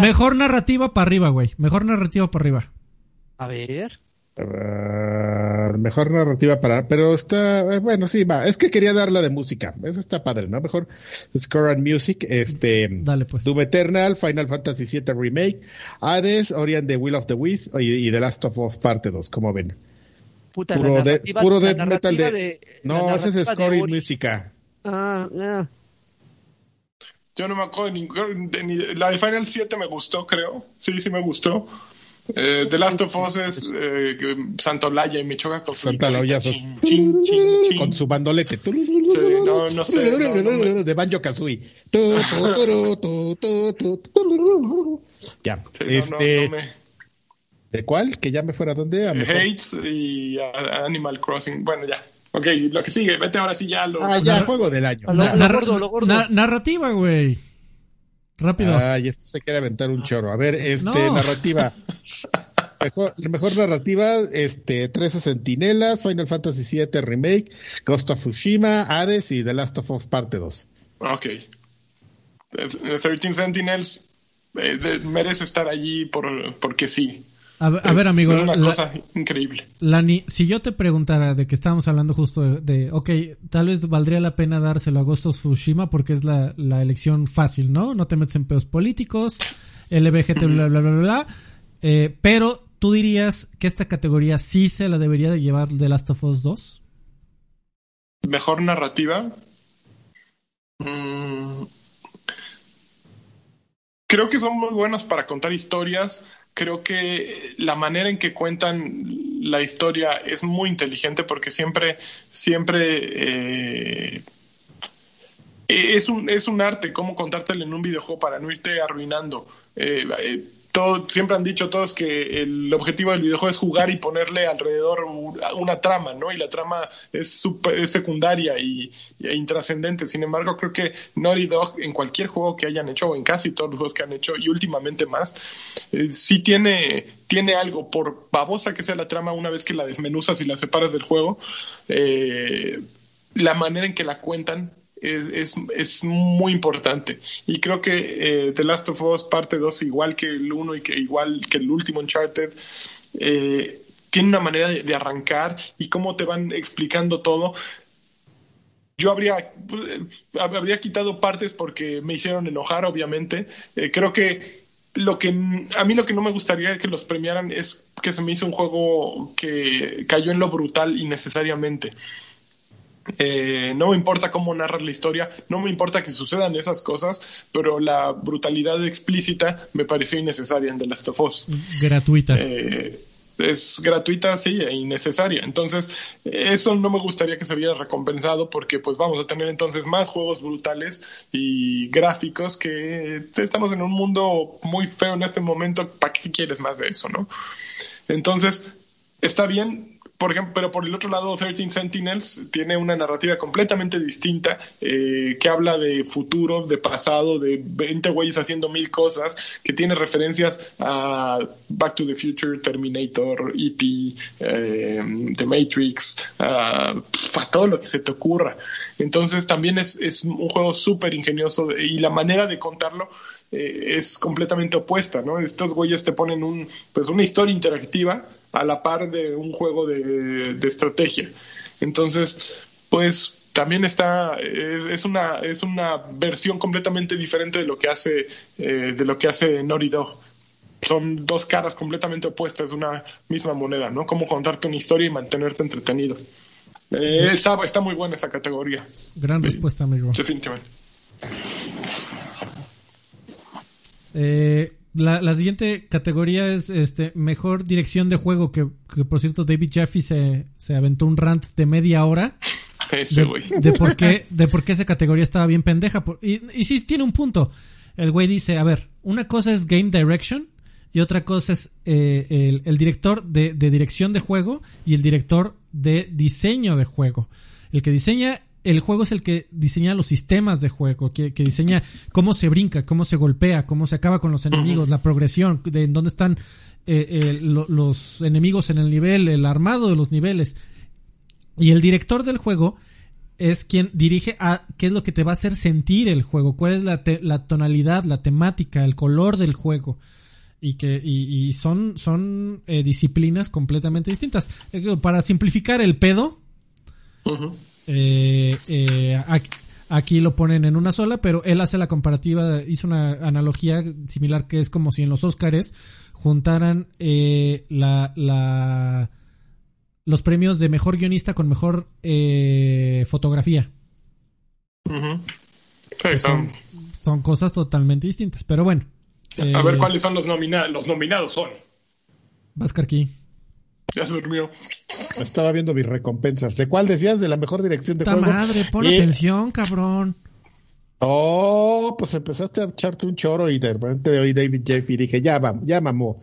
mejor narrativa para arriba, güey. Mejor narrativa para arriba. A ver. Uh, mejor narrativa para. Pero está. Eh, bueno, sí, va. Es que quería dar la de música. Eso está padre, ¿no? Mejor Score and Music. Este. Dale, pues. Doom Eternal, Final Fantasy VII Remake, Hades, Orion the Will of the Wisps y, The Last of Us Parte 2. ¿Cómo ven? Puta, puro de, puro death metal de. no, ese es Score y Música. Ah, ah. Yo no me acuerdo de, ni, la de Final 7 me gustó, creo. Sí, sí me gustó. Eh, The Last of Us es eh, Santolaya y Michoacán con Santolaya con su bandolete. no, no sé. de Banjo Kazooie. ya. este. ¿De cuál? ¿Que ya me fuera dónde? A Hates y Animal Crossing. Bueno, ya. Ok, lo que sigue, vete ahora sí ya lo. Ah, ya, juego del año. narrativa, güey. Rápido. Ay, esto se quiere aventar un chorro. A ver, este, narrativa. Mejor, mejor narrativa, este, 13 Sentinelas, Final Fantasy VII Remake, Ghost of Tsushima, Hades y The Last of Us Parte 2. Ok. 13 Sentinels eh, merece estar allí por, porque sí. A, ver, amigo. Es una cosa increíble. si yo te preguntara de que estábamos hablando justo de, ok, tal vez valdría la pena dárselo a Ghost of Tsushima porque es la, elección fácil, ¿no? No te metes en pedos políticos, LBGT, bla, bla, bla, bla, eh, pero, ¿tú dirías que esta categoría sí se la debería de llevar The Last of Us 2? Mejor narrativa. Mm. Creo que son muy buenos para contar historias creo que la manera en que cuentan la historia es muy inteligente porque siempre, siempre eh, es, un, es un arte cómo contártelo en un videojuego para no irte arruinando. Eh, eh, siempre han dicho todos que el objetivo del videojuego es jugar y ponerle alrededor una trama, ¿no? Y la trama es, es secundaria y, e intrascendente. Sin embargo, creo que Naughty Dog en cualquier juego que hayan hecho, o en casi todos los juegos que han hecho, y últimamente más, eh, sí tiene, tiene algo, por babosa que sea la trama, una vez que la desmenuzas y la separas del juego, eh, la manera en que la cuentan es, es, muy importante. Y creo que eh, The Last of Us parte 2, igual que el 1 y que igual que el último Uncharted, eh, tiene una manera de, arrancar y cómo te van explicando todo. Yo habría, eh, habría quitado partes porque me hicieron enojar, obviamente. creo que lo que a mí lo que no me gustaría que los premiaran es que se me hizo un juego que cayó en lo brutal innecesariamente. Eh, no me importa cómo narrar la historia, no me importa que sucedan esas cosas, pero la brutalidad explícita me pareció innecesaria en The Last of Us. Gratuita. Eh, es gratuita, sí, e innecesaria. Entonces, eso no me gustaría que se viera recompensado porque pues vamos a tener entonces más juegos brutales y gráficos que estamos en un mundo muy feo en este momento. ¿Para qué quieres más de eso, no? Entonces, está bien por ejemplo, pero por el otro lado, 13 Sentinels tiene una narrativa completamente distinta eh, que habla de futuro, de pasado, de 20 güeyes haciendo mil cosas, que tiene referencias a Back to the Future, Terminator, E.T., eh, The Matrix, a, todo lo que se te ocurra. Entonces también es, es un juego súper ingenioso y la manera de contarlo eh, es completamente opuesta, ¿no? Estos güeyes te ponen un, pues una historia interactiva a la par de un juego de, estrategia. Entonces, pues también está es, una es una versión completamente diferente de lo que hace eh, de lo que hace Naughty Dog. Son dos caras completamente opuestas de una misma moneda no cómo contarte una historia y mantenerte entretenido. Eh, está, está muy buena esa categoría. Gran respuesta amigo. Definitivamente eh, la, siguiente categoría es este mejor dirección de juego, que, por cierto David Jeffy se, se, aventó un rant de media hora. de, por qué, de por qué esa categoría estaba bien pendeja. y, y sí, tiene un punto. El güey dice, a ver, una cosa es Game Direction y otra cosa es eh, el, el, director de, de dirección de juego y el director de diseño de juego. El que diseña el juego es el que diseña los sistemas de juego, que, diseña cómo se brinca, cómo se golpea, cómo se acaba con los enemigos, la progresión, de dónde están eh, eh, los enemigos en el nivel, el armado de los niveles. Y el director del juego es quien dirige a qué es lo que te va a hacer sentir el juego, cuál es la, la tonalidad, la temática, el color del juego. Y que y, son, son eh, disciplinas completamente distintas. para simplificar el pedo, eh, eh, aquí, lo ponen en una sola, pero él hace la comparativa, hizo una analogía similar que es como si en los Óscares juntaran eh, la, los premios de mejor guionista con mejor eh, fotografía. son, cosas totalmente distintas, pero bueno. A ver cuáles son los nominados. Los nominados son. Vascar ya se durmió. Estaba viendo mis recompensas. ¿De cuál decías? De la mejor dirección de juego. madre, pon atención, cabrón. Oh, pues empezaste a echarte un choro y de repente oí David Jeff y dije, ya vamos, ya mamó.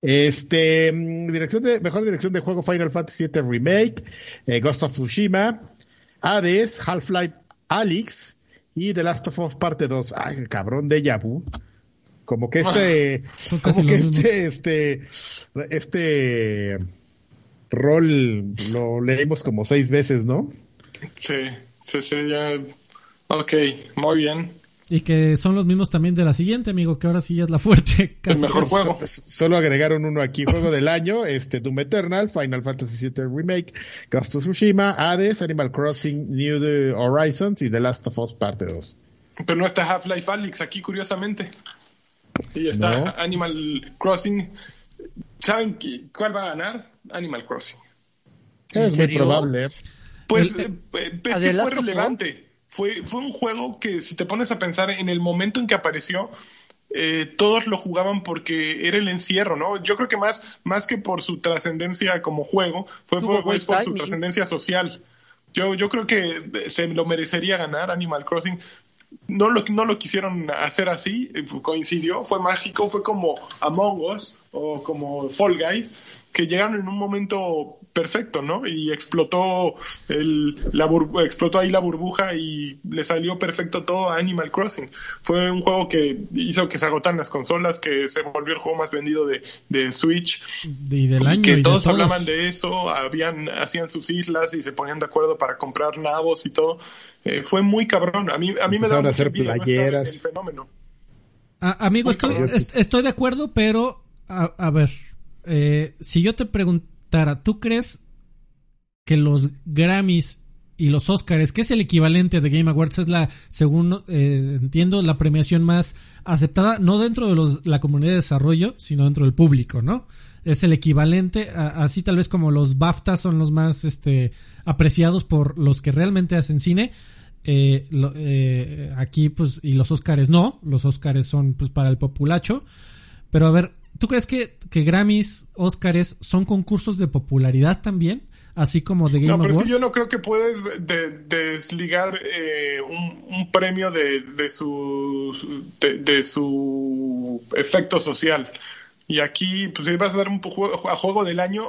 Este, mm, dirección de, mejor dirección de juego Final Fantasy VII Remake, eh, Ghost of Tsushima, Hades, Half-Life Alyx y The Last of Us Parte 2. Ay, cabrón de Yabu. Como que este, como que este, este, este rol lo leímos como seis veces, ¿no? Sí, sí, sí, ya. Ok, muy bien. Y que son los mismos también de la siguiente, amigo, que ahora sí ya es la fuerte. El mejor juego. solo agregaron uno aquí, juego del año, este Doom Eternal, Final Fantasy VII Remake, Ghost of Tsushima, Hades, Animal Crossing, New Horizons y The Last of Us Parte 2. Pero no está Half-Life Alyx aquí, curiosamente. Y está Animal Crossing. ¿Saben cuál va a ganar? Animal Crossing. Es muy probable. Pues eh, eh, fue relevante. Fue, fue un juego que, si te pones a pensar en el momento en que apareció, eh, todos lo jugaban porque era el encierro, ¿no? Yo creo que más, más que por su trascendencia como juego, fue por, por su trascendencia social. Yo, yo creo que se lo merecería ganar Animal Crossing no lo, no lo quisieron hacer así, eh, coincidió, fue mágico, fue como Among Us o como Fall Guys, que llegaron en un momento perfecto, ¿no? Y explotó el, la explotó ahí la burbuja y le salió perfecto todo a Animal Crossing. Fue un juego que hizo que se agotaran las consolas, que se volvió el juego más vendido de, de Switch. Y del año. que todos, hablaban de eso, habían, hacían sus islas y se ponían de acuerdo para comprar nabos y todo. Eh, fue muy cabrón. A mí, a mí me da hacer playeras. el fenómeno. amigo, estoy, de acuerdo, pero a, ver, eh, si yo te preguntara, ¿tú crees que los Grammys y los Oscars, que es el equivalente de Game Awards, es la, según eh, entiendo, la premiación más aceptada, no dentro de los, la comunidad de desarrollo, sino dentro del público, ¿no? Es el equivalente, así tal vez como los BAFTA son los más este, apreciados por los que realmente hacen cine. Eh, aquí, pues, y los Oscars no, los Oscars son pues para el populacho. Pero a ver, ¿tú crees que, que Grammys, Oscars son concursos de popularidad también? así como de Game no, pero Es que yo no creo que puedes desligar eh, un, premio de, de su de, su efecto social. Y aquí, pues si vas a dar un juego, a juego del año,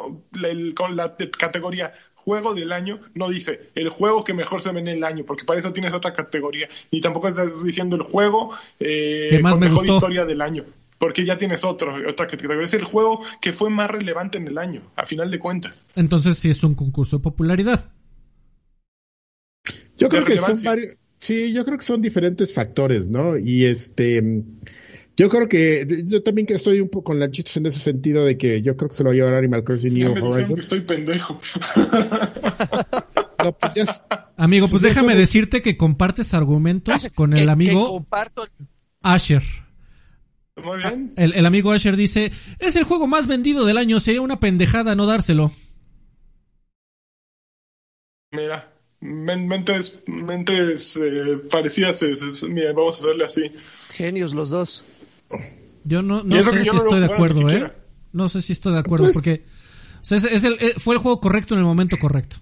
con la categoría juego del año, no dice el juego que mejor se ve en el año, porque para eso tienes otra categoría. Y tampoco estás diciendo el juego eh, con mejor historia del año porque ya tienes otro, otra categoría. Es el juego que fue más relevante en el año, a final de cuentas. Entonces sí es un concurso de popularidad. Yo creo que son varios, sí, yo creo que son diferentes factores, ¿no? Y este, yo creo que, yo también que estoy un poco con lanchitos en ese sentido de que yo creo que se lo va a llevar Animal Crossing New Horizons. estoy pendejo. Pues amigo, pues, pues déjame decirte que compartes argumentos con el amigo Asher. Muy bien. El, amigo Asher dice, es el juego más vendido del año, sería una pendejada no dárselo. Mira, mentes, mentes eh, parecidas, mira, vamos a hacerle así. Genios los dos. Yo no, no sé si estoy de acuerdo, ¿eh? No sé si estoy de acuerdo, pues porque es el, eh, fue el juego correcto en el momento correcto.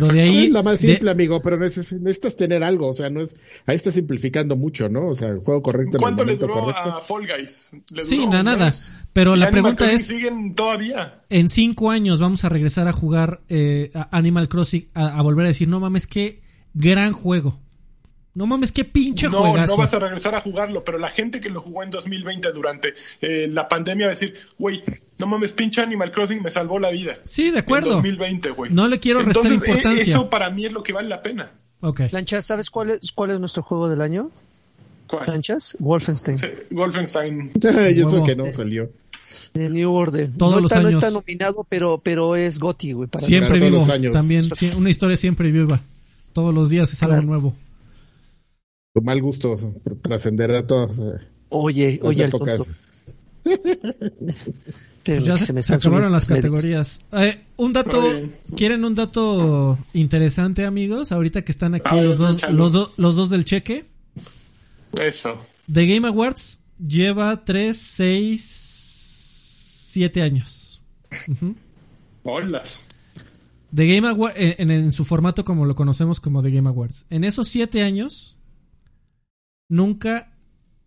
Pero de ahí. Es la más simple, amigo, pero necesitas tener algo. O sea, no es. Ahí está simplificando mucho, ¿no? O sea, el juego correcto. ¿Cuánto le duró a Fall Guys? sí, nada, nada. Pero la pregunta es. siguen todavía? En cinco años vamos a regresar a jugar eh, Animal Crossing, a, a, volver a decir, no mames, qué gran juego. No mames, qué pinche no, No vas a regresar a jugarlo, pero la gente que lo jugó en 2020 durante eh, la pandemia va a decir, güey, no mames, pinche Animal Crossing me salvó la vida. Sí, de acuerdo. En 2020, güey. No le quiero restar Entonces, e-, importancia. Eso para mí es lo que vale la pena. Ok. Lanchas, ¿sabes cuál es, cuál es nuestro juego del año? ¿Cuál? Lanchas, Wolfenstein. Sí, Wolfenstein. y eso que no salió. El New Order. Todos no, los está, años. no está nominado, pero, pero es Gotti, güey. siempre vivo. También, una historia siempre viva. Todos los días es algo nuevo tu mal gusto trascenderá todas. Eh, oye, oye, épocas. Pero ya se, me acabaron las categorías. Eh, un dato, ¿quieren un dato interesante, amigos? Ahorita que están aquí los, dos, los, los, dos del cheque. Eso. The Game Awards lleva 3, 6, 7 años. Hola. The Game Awards, en, en, su formato como lo conocemos como The Game Awards. En esos 7 años, nunca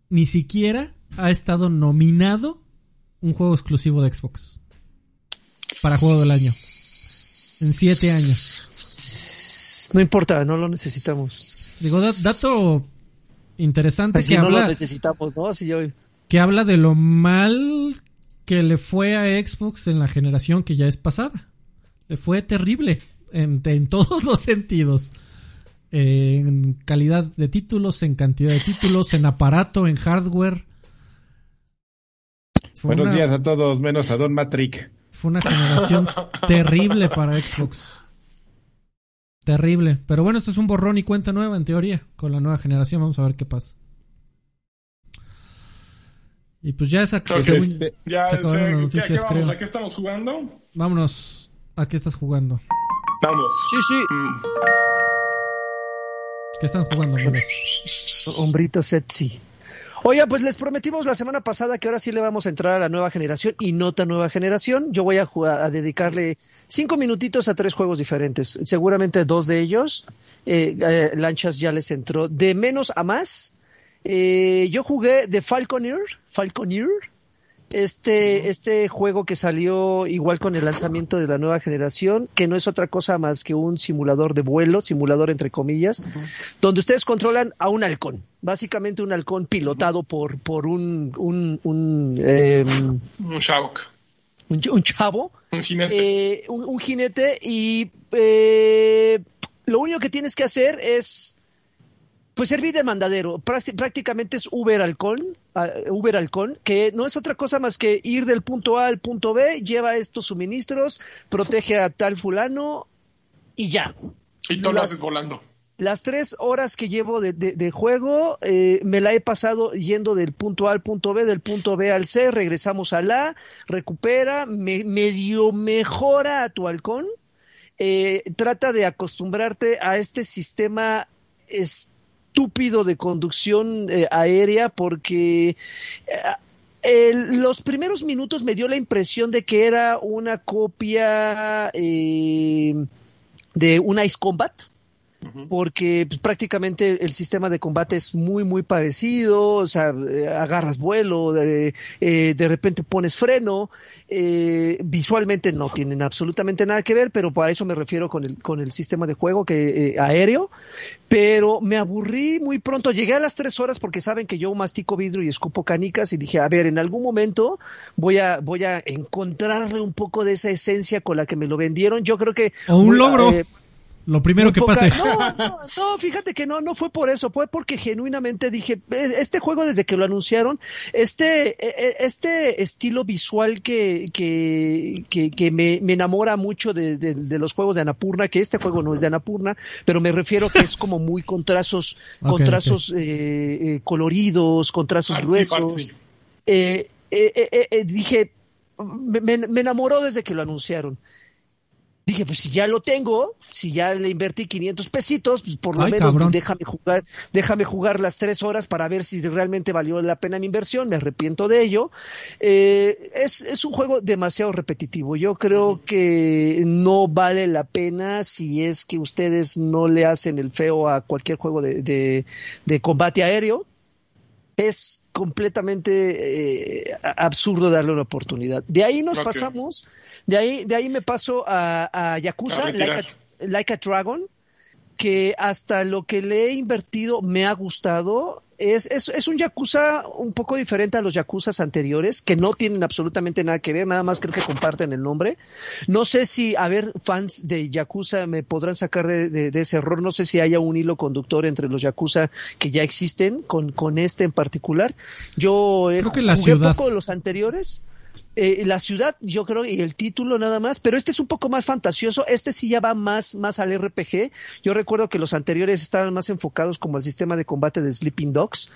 ni siquiera ha estado nominado un juego exclusivo de Xbox para juego del año. En siete años. No importa, no lo necesitamos. Digo, dato interesante que no lo necesitamos, ¿no? Yo... Que habla de lo mal que le fue a Xbox en la generación que ya es pasada. Le fue terrible en, en todos los sentidos en calidad de títulos, en cantidad de títulos, en aparato, en hardware. Buenos días a todos, menos a Don Matrick. Fue una generación terrible para Xbox. Terrible. Pero bueno, esto es un borrón y cuenta nueva, en teoría. Con la nueva generación, vamos a ver qué pasa. Y pues ya esa este, ya, se acabaron noticias, vamos? ¿A qué estamos jugando? Vámonos. ¿A qué estás jugando? Vamos. Sí, sí. Mm. ¿Qué están jugando, Hombrito sexy. Oye, pues les prometimos la semana pasada que ahora sí le vamos a entrar a la nueva generación y no tan nueva generación. Yo voy a, dedicarle cinco minutitos a tres juegos diferentes. Seguramente dos de ellos, eh, eh, Lanchas ya les entró de menos a más. Eh, yo jugué de Falconeer, Falconeer, este, este juego que salió igual con el lanzamiento de la nueva generación, que no es otra cosa más que un simulador de vuelo, simulador entre comillas, donde ustedes controlan a un halcón, básicamente un halcón pilotado por, por un, un, un, em, un chavo. Un, chavo. Un jinete. Eh, un, jinete y eh, lo único que tienes que hacer es pues servir de mandadero. Prácticamente es Uber Halcón, Uber Halcón, que no es otra cosa más que ir del punto A al punto B, lleva estos suministros, protege a tal fulano y ya. Y todo lo haces volando las tres horas que llevo de, juego eh, me la he pasado yendo del punto A al punto B, del punto B al C, regresamos al A, recupera, me, medio mejora a tu halcón, eh, trata de acostumbrarte a este sistema estúpido de conducción eh, aérea porque los primeros minutos me dio la impresión de que era una copia de un Ice Combat porque pues, prácticamente el sistema de combate es muy, muy parecido, o sea, eh, agarras vuelo, de, eh, de repente pones freno, eh, visualmente no tienen absolutamente nada que ver, pero para eso me refiero con el, con el sistema de juego que aéreo, pero me aburrí muy pronto, llegué a las tres horas porque saben que yo mastico vidrio y escupo canicas y dije, a ver, en algún momento voy a, voy a encontrarle un poco de esa esencia con la que me lo vendieron, yo creo que... un logro. Lo primero que pase. No, no, no, fíjate que no, no fue por eso, fue porque genuinamente dije, este juego desde que lo anunciaron, este, e, e, este estilo visual que, que, que, me, me, enamora mucho de, de, los juegos de Anapurna, que este juego no es de Anapurna, pero me refiero que es como muy contrazos, contrazos Eh, eh, coloridos, contrazos gruesos. Eh, eh, dije, me, me enamoró desde que lo anunciaron dije, pues si ya lo tengo, si ya le invertí 500 pesitos, pues por lo menos déjame jugar, déjame jugar las tres horas para ver si realmente valió la pena mi inversión, me arrepiento de ello. Eh, es, es un juego demasiado repetitivo. Yo creo que no vale la pena si es que ustedes no le hacen el feo a cualquier juego de, de, combate aéreo es completamente eh, absurdo darle una oportunidad. De ahí nos pasamos de ahí, de ahí me paso a, a Yakuza, like a, Dragon, que hasta lo que le he invertido me ha gustado. Es, es, es, un Yakuza un poco diferente a los Yakuzas anteriores, que no tienen absolutamente nada que ver, nada más creo que comparten el nombre. No sé si, a ver, fans de Yakuza me podrán sacar de, de, ese error, no sé si haya un hilo conductor entre los Yakuza que ya existen con, con este en particular. Yo creo que la jugué poco los anteriores eh, la ciudad, yo creo, y el título nada más, pero este es un poco más fantasioso, este sí ya va más, más al RPG. Yo recuerdo que los anteriores estaban más enfocados como el sistema de combate de Sleeping Dogs,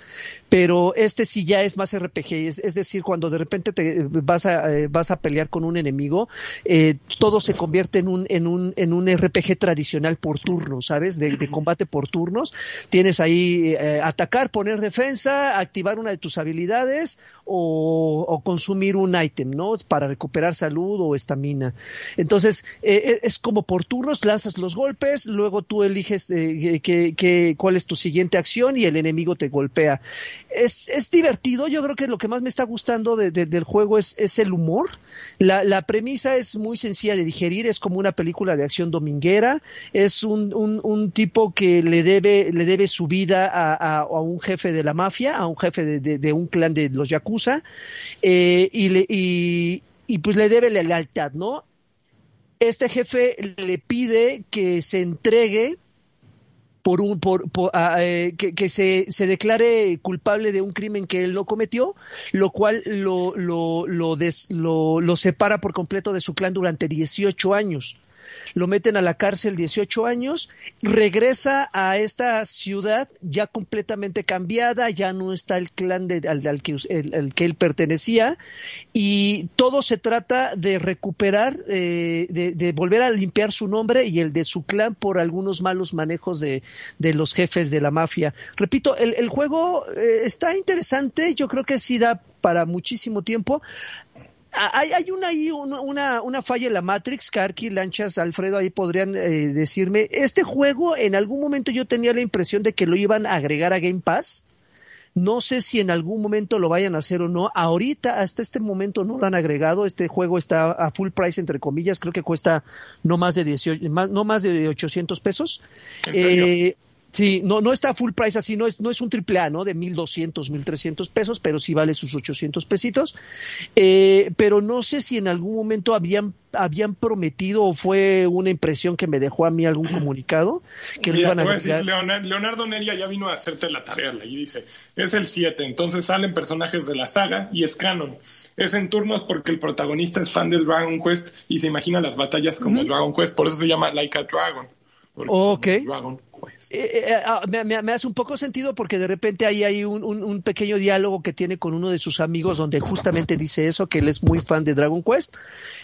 pero este sí ya es más RPG, es, decir, cuando de repente te vas a, eh, vas a pelear con un enemigo, eh, todo se convierte en un, en un, en un RPG tradicional por turno, ¿sabes? De, combate por turnos. Tienes ahí atacar, poner defensa, activar una de tus habilidades o consumir un ítem. ¿No? Para recuperar salud o estamina. Entonces, eh, eh, es como por turnos, lanzas los golpes, luego tú eliges eh, cuál es tu siguiente acción y el enemigo te golpea. Es, es divertido, yo creo que lo que más me está gustando del juego es, es el humor. La, la, premisa es muy sencilla de digerir, es como una película de acción dominguera, es un, un, tipo que le debe, le debe su vida a, a, un jefe de la mafia, a un jefe de, de, un clan de los Yakuza, y, le, y y, pues le debe la lealtad, ¿no? Este jefe le pide que se entregue por un por, eh, que, se, declare culpable de un crimen que él no cometió, lo cual lo, lo, lo, lo, lo separa por completo de su clan durante 18 años lo meten a la cárcel 18 años, regresa a esta ciudad ya completamente cambiada, ya no está el clan de, al, que, el, que, él pertenecía y todo se trata de recuperar, eh, de, volver a limpiar su nombre y el de su clan por algunos malos manejos de, de los jefes de la mafia. Repito, el, el juego eh, está interesante, yo creo que sí da para muchísimo tiempo. Hay, hay una, ahí una, una, falla en la Matrix, Karki, Lanchas, Alfredo, ahí podrían eh, decirme, este juego en algún momento yo tenía la impresión de que lo iban a agregar a Game Pass. No sé si en algún momento lo vayan a hacer o no. Ahorita, hasta este momento, no lo han agregado. Este juego está a full price, entre comillas. Creo que cuesta no más de 18, no más de 800 pesos. Eh, Sí, no, no está full price así, no es, no es un triple A, ¿no? De 1200, 1300 pesos, pero sí vale sus 800 pesitos. Eh, pero no sé si en algún momento habían, habían prometido o fue una impresión que me dejó a mí algún comunicado que lo iban a, decir, Leonardo, Neria ya vino a hacerte la tarea y dice, es el 7, entonces salen personajes de la saga y es canon. Es en turnos porque el protagonista es fan del Dragon Quest y se imagina las batallas como Dragon Quest, por eso se llama Like a Dragon Ok. Eh, eh, ah, me, hace un poco sentido porque de repente ahí hay un, pequeño diálogo que tiene con uno de sus amigos donde justamente dice eso, que él es muy fan de Dragon Quest.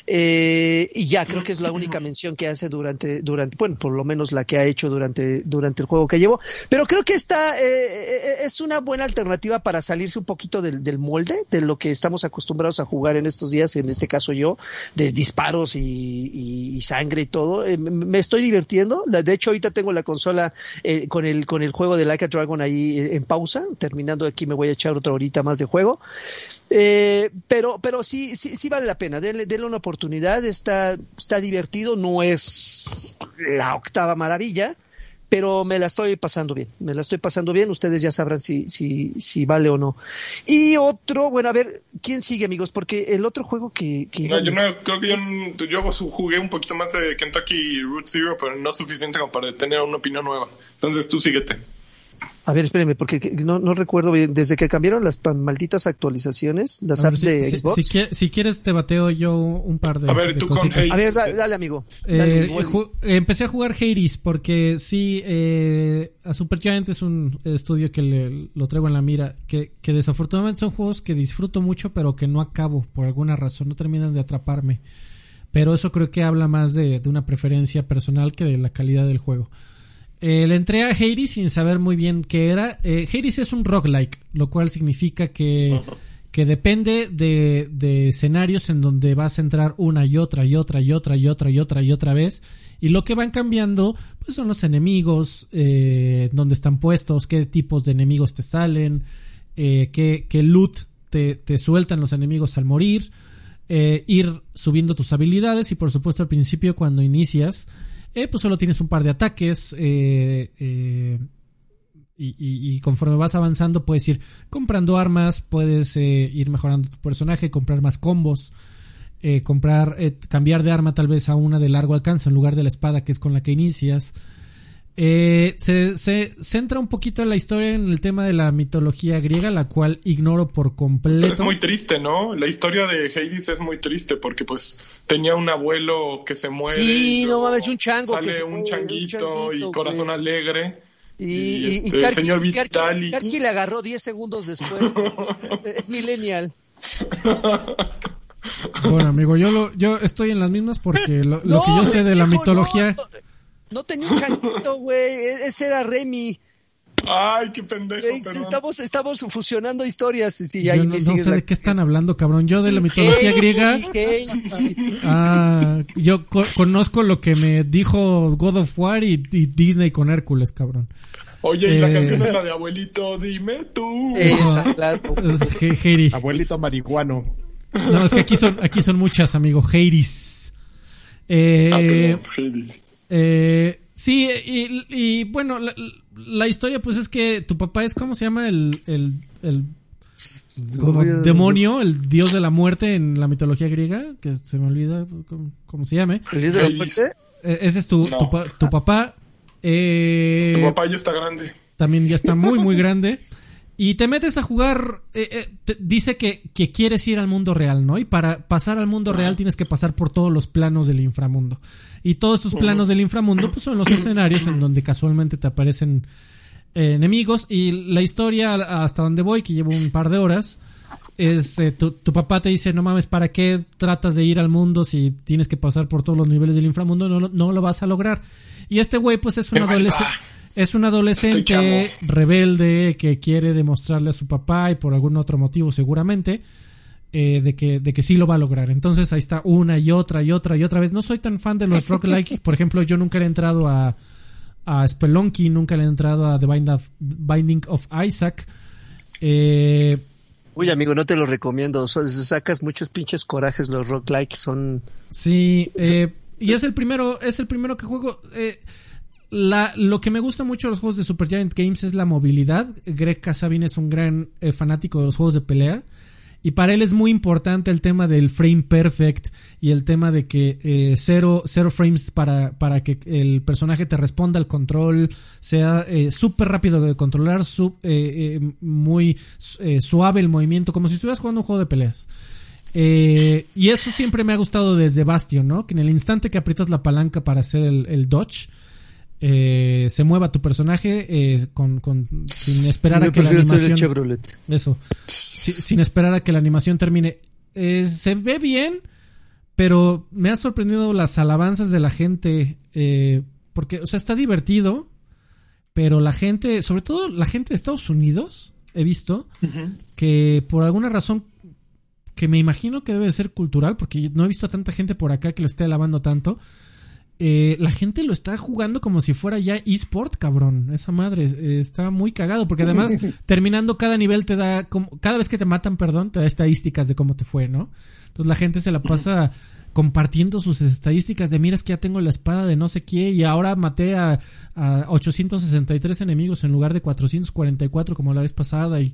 Eh, y ya creo que es la única mención que hace durante, durante, bueno, por lo menos la que ha hecho durante, durante el juego que llevo. Pero creo que esta es una buena alternativa para salirse un poquito del, molde, de lo que estamos acostumbrados a jugar en estos días, en este caso yo, de disparos y, sangre y todo. me estoy divirtiendo. De hecho, ahorita tengo la consola eh, con, el, con el juego de Like a Dragon ahí eh, en pausa. Terminando aquí me voy a echar otra horita más de juego. Eh, pero, pero sí, sí, sí vale la pena. Denle, una oportunidad. Está, está divertido. No es la octava maravilla pero me la estoy pasando bien, me la estoy pasando bien, ustedes ya sabrán si, si, si vale o no. Y otro, bueno, a ver, ¿quién sigue amigos? Porque el otro juego que... no, yo no, creo que yo, yo, jugué un poquito más de Kentucky Root Zero, pero no suficiente como para tener una opinión nueva. Entonces tú síguete. A ver, espérenme, porque no, no recuerdo bien. Desde que cambiaron las malditas actualizaciones, las apps de Xbox. Si, quieres, te bateo yo un par de. A ver, tú con A ver, dale, amigo. Eh, empecé a jugar Hades porque sí, eh, a Supergiant es un estudio que le, lo traigo en la mira. Que, que desafortunadamente son juegos que disfruto mucho, pero que no acabo por alguna razón. No terminan de atraparme. Pero eso creo que habla más de, de una preferencia personal que de la calidad del juego. Eh, le entré a Hades sin saber muy bien qué era. Eh, Hades es un roguelike, lo cual significa que, que depende de, de, escenarios en donde vas a entrar una y otra y otra y otra y otra y otra y otra vez. Y lo que van cambiando pues son los enemigos, eh, dónde están puestos, qué tipos de enemigos te salen, eh, qué, qué loot te, te sueltan los enemigos al morir. Eh, ir subiendo tus habilidades y por supuesto al principio cuando inicias eh, pues solo tienes un par de ataques. Eh, eh, y, conforme vas avanzando puedes ir comprando armas, puedes ir mejorando tu personaje, comprar más combos, comprar, cambiar de arma tal vez a una de largo alcance en lugar de la espada que es con la que inicias. Eh, se, se, centra un poquito en la historia en el tema de la mitología griega, la cual ignoro por completo. es muy triste, ¿no? La historia de Hades es muy triste porque pues tenía un abuelo que se muere. Sí, no mames, un chango. Sale un, changuito y corazón alegre. Y, y, y, este, señor Vitali. Karki le agarró 10 segundos después. es millennial. Bueno, amigo, yo lo, yo estoy en las mismas porque lo, que yo sé de la mitología. No tenía un changuito, güey. E-, ese era Remy. Ay, qué pendejo. estamos, estamos fusionando historias. no, sé de qué están hablando, cabrón. Yo de la mitología griega. Ah, yo conozco lo que me dijo God of War y, Disney con Hércules, cabrón. Oye, y la eh, canción es la de Abuelito, dime tú. Esa, claro. Abuelito marihuano. No, es que aquí son, aquí son muchas, amigo. Hades. Eh, ah, Hades. Eh, sí, y, bueno, la, historia pues es que tu papá es, ¿cómo se llama? El, el, demonio, el dios de la muerte en la mitología griega, que se me olvida cómo, se llame. ¿El dios de la muerte? Eh, ese es tu, tu, papá. Eh, tu papá ya está grande. También ya está muy, muy grande. Y te metes a jugar, eh, eh, dice que, que, quieres ir al mundo real, ¿no? Y para pasar al mundo real tienes que pasar por todos los planos del inframundo. Y todos esos planos del inframundo pues son los escenarios en donde casualmente te aparecen eh, enemigos. Y la historia hasta donde voy, que llevo un par de horas, es tu, tu, papá te dice, no mames, ¿para qué tratas de ir al mundo si tienes que pasar por todos los niveles del inframundo? No, no lo vas a lograr. Y este güey pues es un adolescente es un adolescente rebelde que quiere demostrarle a su papá y por algún otro motivo seguramente eh, de, que, de que sí lo va a lograr. Entonces ahí está una y otra y otra y otra vez. No soy tan fan de los rock likes. Por ejemplo, yo nunca he entrado a, a Spelunky, nunca le he entrado a The Binding of Isaac. Eh, Uy, amigo, no te lo recomiendo. Sacas muchos pinches corajes los rock likes. Son. Sí, eh, y es el primero, es el primero que juego. Eh, la, lo que me gusta mucho de los juegos de Supergiant Games es la movilidad. Greg Casabin es un gran eh, fanático de los juegos de pelea. Y para él es muy importante el tema del frame perfect y el tema de que eh, cero, cero, frames para, para, que el personaje te responda al control, sea eh, súper rápido de controlar, muy suave el movimiento, como si estuvieras jugando un juego de peleas. y eso siempre me ha gustado desde Bastion, ¿no? Que en el instante que aprietas la palanca para hacer el dodge, eh, se mueva tu personaje eh, con, sin esperar a que la animación eso. Sin esperar a que la animación termine. Eh, se ve bien pero me ha sorprendido las alabanzas de la gente porque o sea está divertido pero la gente sobre todo la gente de Estados Unidos he visto que por alguna razón que me imagino que debe ser cultural porque no he visto a tanta gente por acá que lo esté alabando tanto eh, la gente lo está jugando como si fuera ya eSport, cabrón. Esa madre eh, está muy cagado, porque además terminando cada nivel te da, como, cada vez que te matan, perdón, te da estadísticas de cómo te fue, ¿no? Entonces la gente se la pasa compartiendo sus estadísticas de mira es que ya tengo la espada de no sé qué y ahora maté a, a 863 enemigos en lugar de 444 como la vez pasada y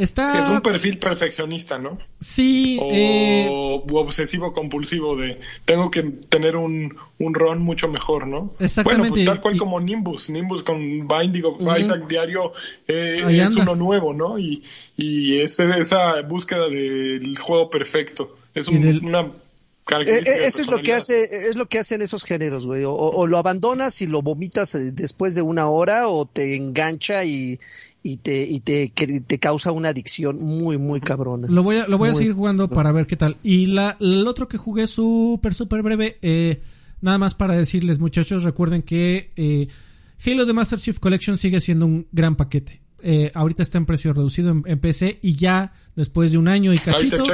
es un perfil perfeccionista, ¿no? Sí. O eh, obsesivo compulsivo de tengo que tener un, un ron mucho mejor, ¿no? Exactamente. Bueno, pues tal cual como Nimbus. Nimbus con Binding of Isaac diario eh, es uno nuevo, ¿no? Y, y esa búsqueda del juego perfecto. Es una eh, eso es lo que hace, es lo que hacen esos géneros, güey. o, lo abandonas y lo vomitas después de una hora, o te engancha y, y te, y te, te causa una adicción muy, muy cabrona. Lo voy a, lo voy a seguir jugando para ver qué tal. Y la, el otro que jugué súper, súper breve, eh, nada más para decirles, muchachos, recuerden que eh, Halo The Master Chief Collection sigue siendo un gran paquete. Eh, ahorita está en precio reducido en, PC y ya después de un año y cachito.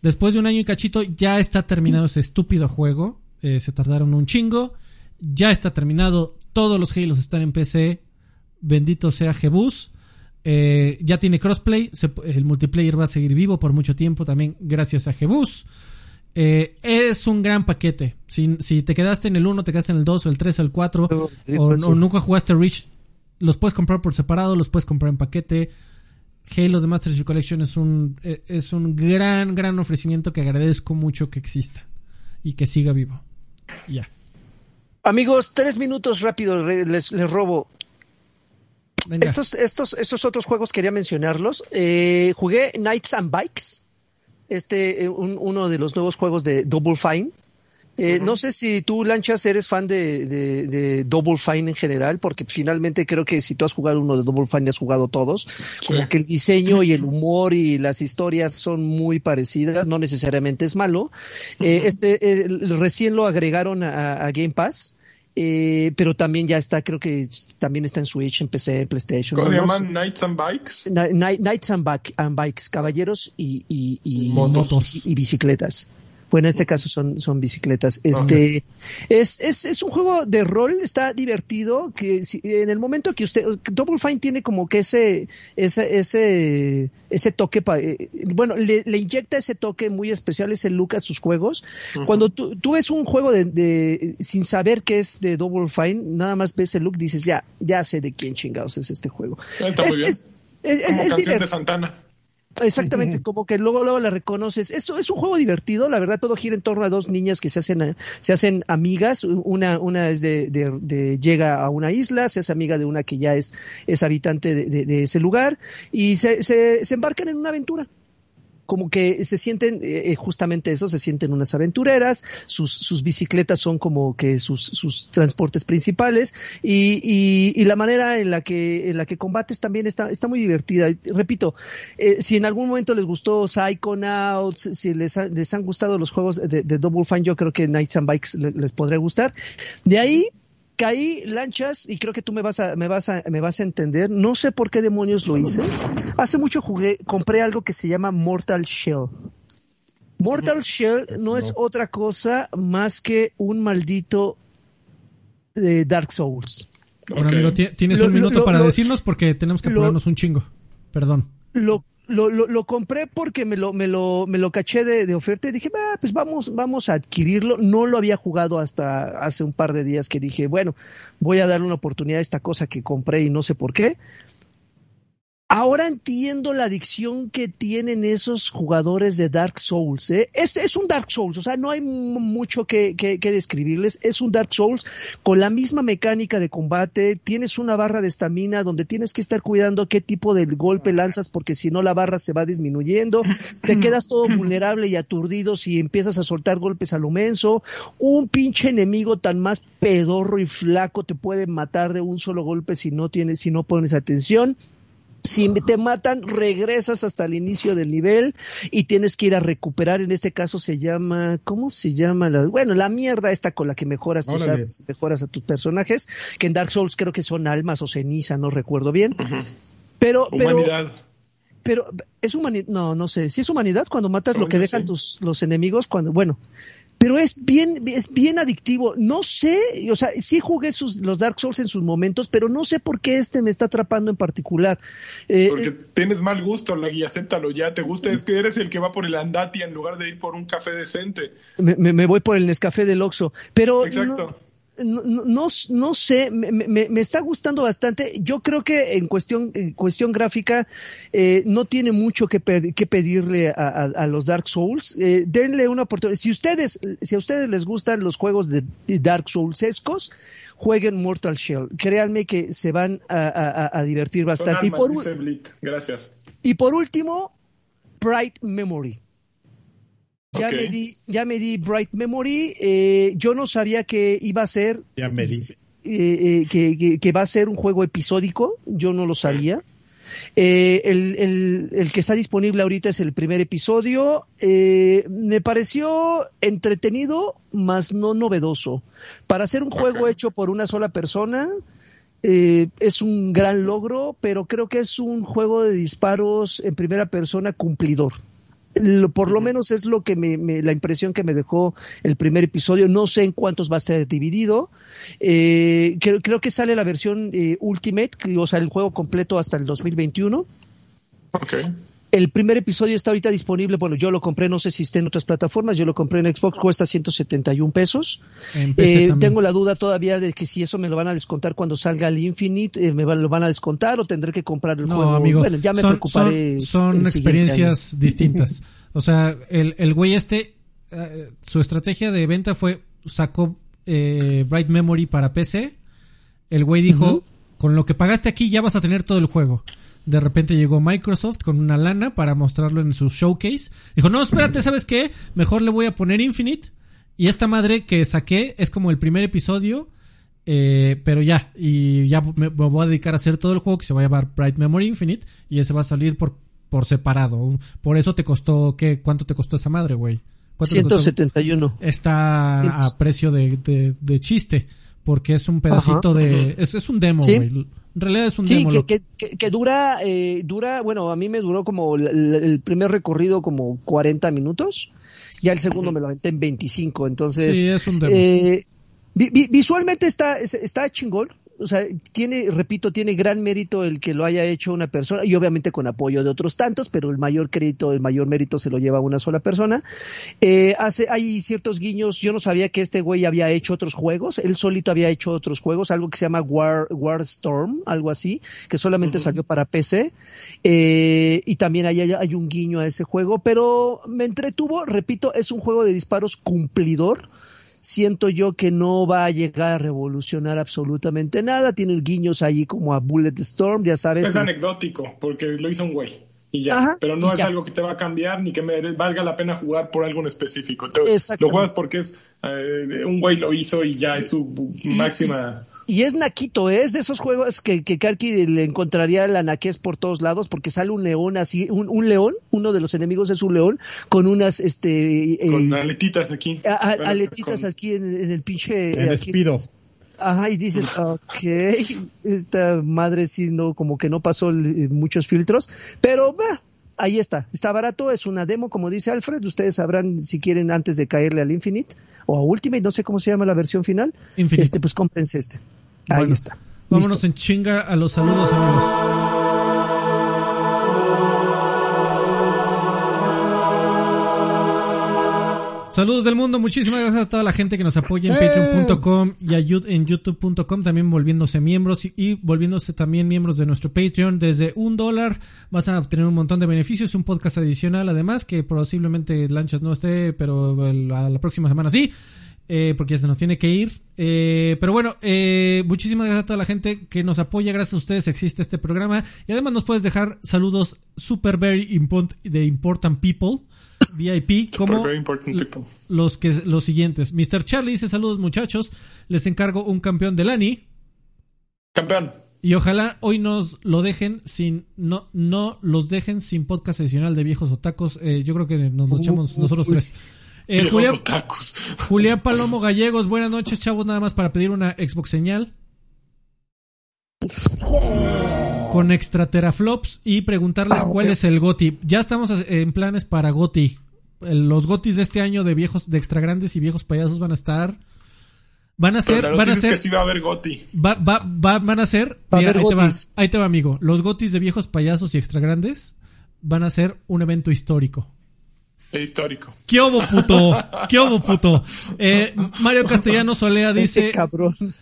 Después de un año y cachito ya está terminado ese estúpido juego. Eh, se tardaron un chingo. Ya está terminado. Todos los Halos están en PC bendito sea Jebus. Eh, ya tiene crossplay, el multiplayer va a seguir vivo por mucho tiempo también gracias a Jebus. Eh, es un gran paquete. Si, si, te quedaste en el 1, te quedaste en el 2 o el 3 o el 4 o, nunca jugaste Reach, los puedes comprar por separado, los puedes comprar en paquete. Halo The Master Chief Collection es un, eh, es un gran, gran ofrecimiento que agradezco mucho que exista y que siga vivo. Ya. Amigos, tres minutos rápido les, les robo. Estos, estos, estos otros juegos quería mencionarlos. Eh, jugué Knights and Bikes, este, eh, uno de los nuevos juegos de Double Fine. Eh, no sé si tú, Lanchas, eres fan de, Double Fine en general, porque finalmente creo que si tú has jugado uno de Double Fine, has jugado todos. Como que el diseño y el humor y las historias son muy parecidas, no necesariamente es malo. este recién lo agregaron a Game Pass. Eh, pero también ya está, creo que también está en Switch, en PC, en PlayStation. ¿Cómo se llaman? Knights and Bikes. Knights and, Bikes, caballeros y, y, y, y bicicletas. Bueno, en este caso son, son bicicletas. Este, es, es, es un juego de rol, está divertido, que si, en el momento que usted, Double Fine tiene como que ese, ese, ese, ese toque, eh, bueno, le, le, inyecta ese toque muy especial, ese look a sus juegos. Cuando tú, tú ves un juego de, de, sin saber qué es de Double Fine, nada más ves el look, dices, ya, ya sé de quién chingados es este juego. es, es, es, es, de Santana. Exactamente, como que luego luego la reconoces. Esto es un juego divertido, la verdad todo gira en torno a dos niñas que se hacen se hacen amigas. Una una es de, de, llega a una isla, se hace amiga de una que ya es es habitante de, de ese lugar y se, se, se embarcan en una aventura como que se sienten eh, eh, justamente eso, se sienten unas aventureras, sus, sus bicicletas son como que sus, sus transportes principales y, y, y, la manera en la que en la que combates también está, está muy divertida. Repito, eh, si en algún momento les gustó Psychonauts, si les, les han gustado los juegos de, de, Double Fine, yo creo que Knights and Bikes les podría gustar. De ahí caí lanchas y creo que tú me vas a me vas a me vas a entender. No sé por qué demonios lo hice. Hace mucho jugué compré algo que se llama Mortal Shell. Mortal Shell no es otra cosa más que un maldito de Dark Souls. Bueno amigo tienes un minuto para decirnos porque tenemos que ponernos un chingo. Perdón. lo lo, lo, lo, compré porque me lo, me lo, me lo caché de, de oferta y dije, ah, pues vamos, vamos a adquirirlo. No lo había jugado hasta hace un par de días que dije, bueno, voy a darle una oportunidad a esta cosa que compré y no sé por qué. Ahora entiendo la adicción que tienen esos jugadores de Dark Souls. ¿eh? Es, es un Dark Souls, o sea, no hay mucho que, que, describirles. Es un Dark Souls con la misma mecánica de combate. Tienes una barra de estamina donde tienes que estar cuidando qué tipo de golpe lanzas porque si no la barra se va disminuyendo. Te quedas todo vulnerable y aturdido si empiezas a soltar golpes a lo menso. Un pinche enemigo tan más pedorro y flaco te puede matar de un solo golpe si no tienes, si no pones atención. Si te matan, regresas hasta el inicio del nivel y tienes que ir a recuperar. En este caso se llama, ¿cómo se llama? La, bueno, la mierda esta con la que mejoras tus mejoras a tus personajes, que en Dark Souls creo que son almas o ceniza, no recuerdo bien. Pero, humanidad. Pero, es humanidad, no, no sé, si es humanidad cuando matas lo que dejan tus los enemigos cuando, bueno, pero es bien, es bien adictivo. No sé, o sea, sí jugué sus, los Dark Souls en sus momentos, pero no sé por qué este me está atrapando en particular. Eh, Porque eh, tienes mal gusto, la guía, acéptalo ya. Te gusta, es que eres el que va por el Andati en lugar de ir por un café decente. Me, me, voy por el Nescafé del Oxxo. Pero Exacto no, no, sé, me, está gustando bastante. Yo creo que en cuestión, en cuestión gráfica eh, no tiene mucho que, que pedirle a, los Dark Souls. Eh, denle una oportunidad. Si ustedes, si a ustedes les gustan los juegos de, Dark Soulsescos, jueguen Mortal Shell. Créanme que se van a, divertir bastante. y, por, Gracias. y por último, Bright Memory. Ya, me di, ya me di Bright Memory. Eh, yo no sabía que iba a ser. Ya me di. Eh, eh, que, va a ser un juego episódico. Yo no lo sabía. el, el, que está disponible ahorita es el primer episodio. me pareció entretenido, más no novedoso. Para ser un juego hecho por una sola persona, es un gran logro, pero creo que es un juego de disparos en primera persona cumplidor por lo menos es lo que me, la impresión que me dejó el primer episodio. No sé en cuántos va a estar dividido. Eh, creo, creo, que sale la versión eh, Ultimate, o sea, el juego completo hasta el 2021. Okay. El primer episodio está ahorita disponible, bueno, yo lo compré, no sé si está en otras plataformas, yo lo compré en Xbox, cuesta 171 pesos. Eh, tengo la duda todavía de que si eso me lo van a descontar cuando salga el Infinite, eh, me lo van a descontar o tendré que comprar el juego. Amigo, bueno, ya me preocuparé. Son, experiencias distintas. O sea, el, el güey este, eh, su estrategia de venta fue, sacó Bright Memory para PC. El güey dijo, con lo que pagaste aquí ya vas a tener todo el juego de repente llegó Microsoft con una lana para mostrarlo en su showcase. Dijo, no, espérate, ¿sabes qué? Mejor le voy a poner Infinite. Y esta madre que saqué es como el primer episodio. Eh, pero ya, y ya me, voy a dedicar a hacer todo el juego que se va a llamar Bright Memory Infinite. Y ese va a salir por, por separado. Por eso te costó, ¿qué? ¿Cuánto te costó esa madre, güey? 171. Está a precio de, de, chiste. Porque es un pedacito de. Es, es un demo, güey. En realidad es un sí, que, que, dura, eh, dura, bueno, a mí me duró como el, primer recorrido como 40 minutos, ya el segundo me lo aventé en 25, entonces... Sí, es un demo. Eh, visualmente está, está chingón, o sea, tiene, repito, tiene gran mérito el que lo haya hecho una persona y obviamente con apoyo de otros tantos, pero el mayor crédito, el mayor mérito se lo lleva una sola persona. Eh, hace, hay ciertos guiños, yo no sabía que este güey había hecho otros juegos, él solito había hecho otros juegos, algo que se llama War, Storm, algo así, que solamente salió para PC, eh, y también hay, hay un guiño a ese juego, pero me entretuvo, repito, es un juego de disparos cumplidor, siento yo que no va a llegar a revolucionar absolutamente nada. Tiene guiños ahí como a Bullet Storm, ya sabes. Es anecdótico, porque lo hizo un güey. Y ya. Pero no es algo que te va a cambiar ni que me valga la pena jugar por algo en específico. lo juegas porque es eh, un güey lo hizo y ya es su máxima y es naquito, ¿eh? es de esos juegos que, que Karki le encontraría la naquez por todos lados, porque sale un león así, un, un león, uno de los enemigos es un león, con unas, este... Eh, con aletitas aquí. aletitas aquí en, el pinche... En despido. Ajá, y dices, ok, esta madre sí, no, como que no pasó muchos filtros, pero va, ahí está, está barato, es una demo, como dice Alfred, ustedes sabrán si quieren antes de caerle al Infinite o a Ultimate, no sé cómo se llama la versión final, este pues cómprense este. Ahí está. Vámonos en chinga a los saludos, amigos. Saludos del mundo, muchísimas gracias a toda la gente que nos apoya en ¡Eh! patreon.com y en youtube.com, también volviéndose miembros y, volviéndose también miembros de nuestro Patreon. Desde un dólar vas a obtener un montón de beneficios, un podcast adicional además, que posiblemente Lanchas no esté, pero la, la próxima semana sí. Eh, porque ya se nos tiene que ir. Eh, pero bueno, eh, muchísimas gracias a toda la gente que nos apoya. Gracias a ustedes existe este programa. Y además nos puedes dejar saludos super very important de important people. VIP como los que los siguientes. Mr. Charlie dice saludos muchachos. Les encargo un campeón de Lani. Campeón. Y ojalá hoy nos lo dejen sin, no, no los dejen sin podcast adicional de viejos otacos. Eh, yo creo que nos lo echamos nosotros tres. Eh, Julián, Julián Palomo Gallegos, buenas noches, chavos. Nada más para pedir una Xbox señal. Con extra teraflops y preguntarles ah, cuál es el GOTI. Ya estamos en planes para GOTI. Los GOTIs de este año de viejos, de extra grandes y viejos payasos van a estar. Van a ser, van a ser. va a haber GOTI. Va, va, van a ser. ahí, te va, ahí te va, amigo. Los GOTIs de viejos payasos y extra grandes van a ser un evento histórico histórico. ¿Qué obo, puto? ¿Qué obo, puto? Eh, Mario Castellano Solea dice: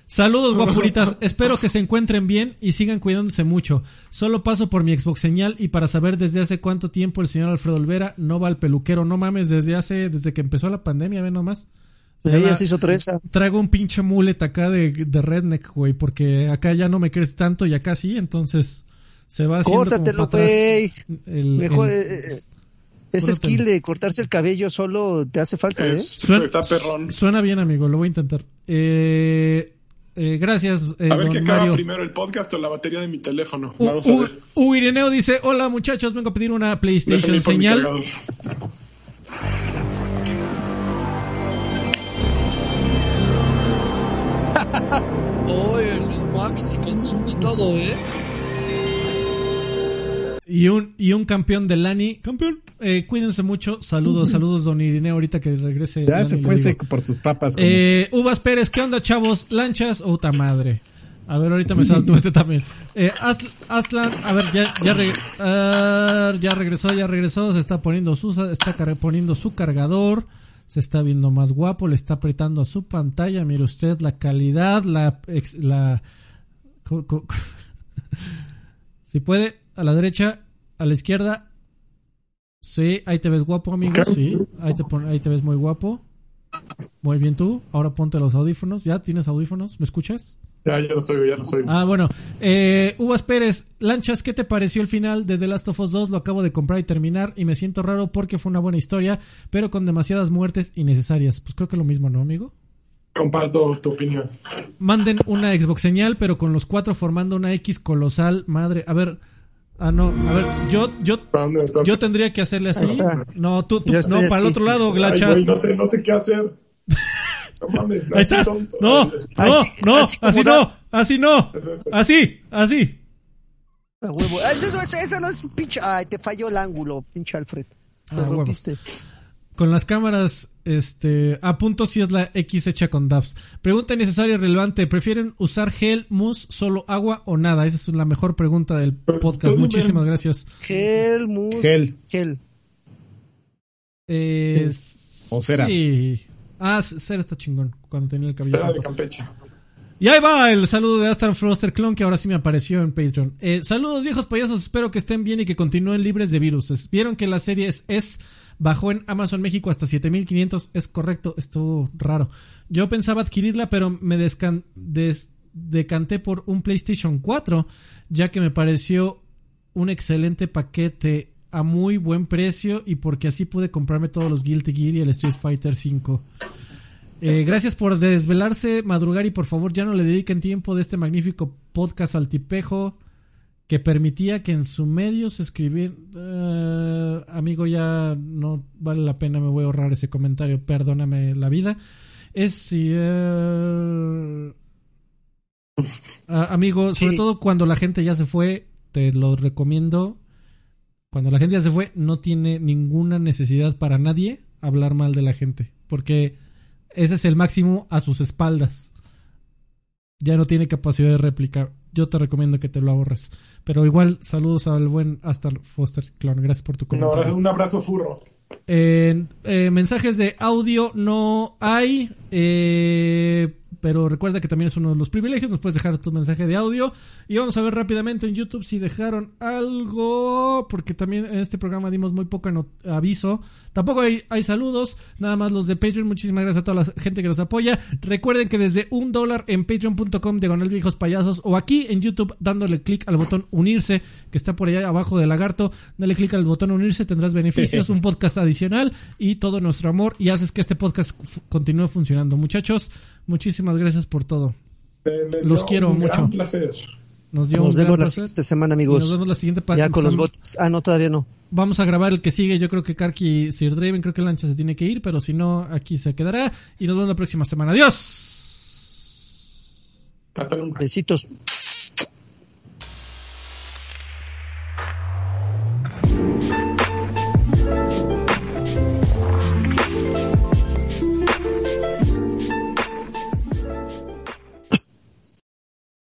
Saludos, guapuritas. Espero que se encuentren bien y sigan cuidándose mucho. Solo paso por mi Xbox señal y para saber desde hace cuánto tiempo el señor Alfredo Olvera no va al peluquero. No mames, desde hace, desde que empezó la pandemia, ve nomás. Ella se hizo trenza. Traigo un pinche mulet acá de, de redneck, güey, porque acá ya no me crees tanto y acá sí, entonces se va haciendo Córtatelo, güey. Mejor, eh, eh, ese skill de cortarse el cabello solo te hace falta, ¿eh? Suena, perrón. suena bien, amigo, lo voy a intentar. Eh, eh, gracias. Eh, a ver qué acaba primero, el podcast o la batería de mi teléfono. Vamos a ver. U Ireneo dice: Hola muchachos, vengo a pedir una PlayStation señal. Oye, no mames, consume todo, ¿eh? Y un, y un campeón de Lani. Campeón. Eh, cuídense mucho. Saludos, saludos, don Irineo, ahorita que regrese. Ya se fue seco por sus papas. Eh, Uvas Pérez, ¿qué onda, chavos? ¿Lanchas o madre? A ver, ahorita me salto este también. Eh, Aslan, a ver, ya, ya, uh, ya regresó, ya regresó. Se está poniendo su, está poniendo su cargador. Se está viendo más guapo. Le está apretando a su pantalla. Mire usted la calidad, la. la si puede, a la derecha, a la izquierda. Sí, ahí te ves guapo, amigo. Sí, ahí te, ahí te ves muy guapo. Muy bien tú. Ahora ponte los audífonos. ¿Ya tienes audífonos? ¿Me escuchas? Ya, ya lo soy, ya lo soy. Ah, bueno. Eh, Uvas Pérez, Lanchas, ¿qué te pareció el final de The Last of Us 2? Lo acabo de comprar y terminar y me siento raro porque fue una buena historia, pero con demasiadas muertes innecesarias. Pues creo que lo mismo, ¿no, amigo? Comparto tu opinión. Manden una Xbox señal, pero con los cuatro formando una X colosal. Madre, a ver. Ah, no, a ver, yo, yo, yo tendría que hacerle así. No, tú, tú no, para el otro lado, Glachas. no sé, no sé qué hacer. No mames, no Ahí estás. No, no, no, así, no, así no, así, así. huevo. Eso no, eso no es un pinche. Ay, te falló el ángulo, pinche Alfred. Te ah, rompiste con las cámaras este a punto si es la X hecha con DAPS. Pregunta necesaria y relevante, ¿prefieren usar gel, mousse, solo agua o nada? Esa es la mejor pregunta del podcast. Muchísimas gracias. Gel, mousse, gel. Gel. Eh, o cera. Sí. Ah, cera está chingón cuando tenía el cabello. Cera de Campeche. Y ahí va el saludo de Aston Froster Clone que ahora sí me apareció en Patreon. Eh, saludos viejos payasos, espero que estén bien y que continúen libres de virus. Vieron que la serie es Bajó en Amazon México hasta 7500. Es correcto, estuvo raro. Yo pensaba adquirirla, pero me decanté por un PlayStation 4, ya que me pareció un excelente paquete a muy buen precio y porque así pude comprarme todos los Guilty Gear y el Street Fighter 5. Eh, gracias por desvelarse, madrugar y por favor ya no le dediquen tiempo de este magnífico podcast al tipejo que permitía que en su medio se escribiera... Eh, amigo, ya no vale la pena, me voy a ahorrar ese comentario, perdóname la vida. Es si... Eh, amigo, sobre todo cuando la gente ya se fue, te lo recomiendo. Cuando la gente ya se fue, no tiene ninguna necesidad para nadie hablar mal de la gente, porque ese es el máximo a sus espaldas. Ya no tiene capacidad de replicar yo te recomiendo que te lo ahorres. Pero igual, saludos al buen hasta Foster Clone. Gracias por tu comentario. un abrazo furro. Eh, mensajes de audio no hay. Eh, pero recuerda que también es uno de los privilegios, nos puedes dejar tu mensaje de audio y vamos a ver rápidamente en YouTube si dejaron algo, porque también en este programa dimos muy poco aviso. Tampoco hay, hay, saludos, nada más los de Patreon, muchísimas gracias a toda la gente que nos apoya. Recuerden que desde un dólar en patreon.com diagonal viejos payasos o aquí en YouTube dándole clic al botón unirse, que está por allá abajo del lagarto, dale clic al botón unirse, tendrás beneficios, un podcast adicional y todo nuestro amor y haces que este podcast continúe funcionando. Muchachos, Muchísimas gracias por todo. Los quiero mucho. Nos, vemos la siguiente semana, amigos. nos vemos la siguiente Ya con los bots. Ah, no, todavía no. Vamos a grabar el que sigue. Yo creo que Karki y Sir Draven, creo que Lancha se tiene que ir, pero si no, aquí se quedará. Y nos vemos la próxima semana. ¡Adiós! Besitos.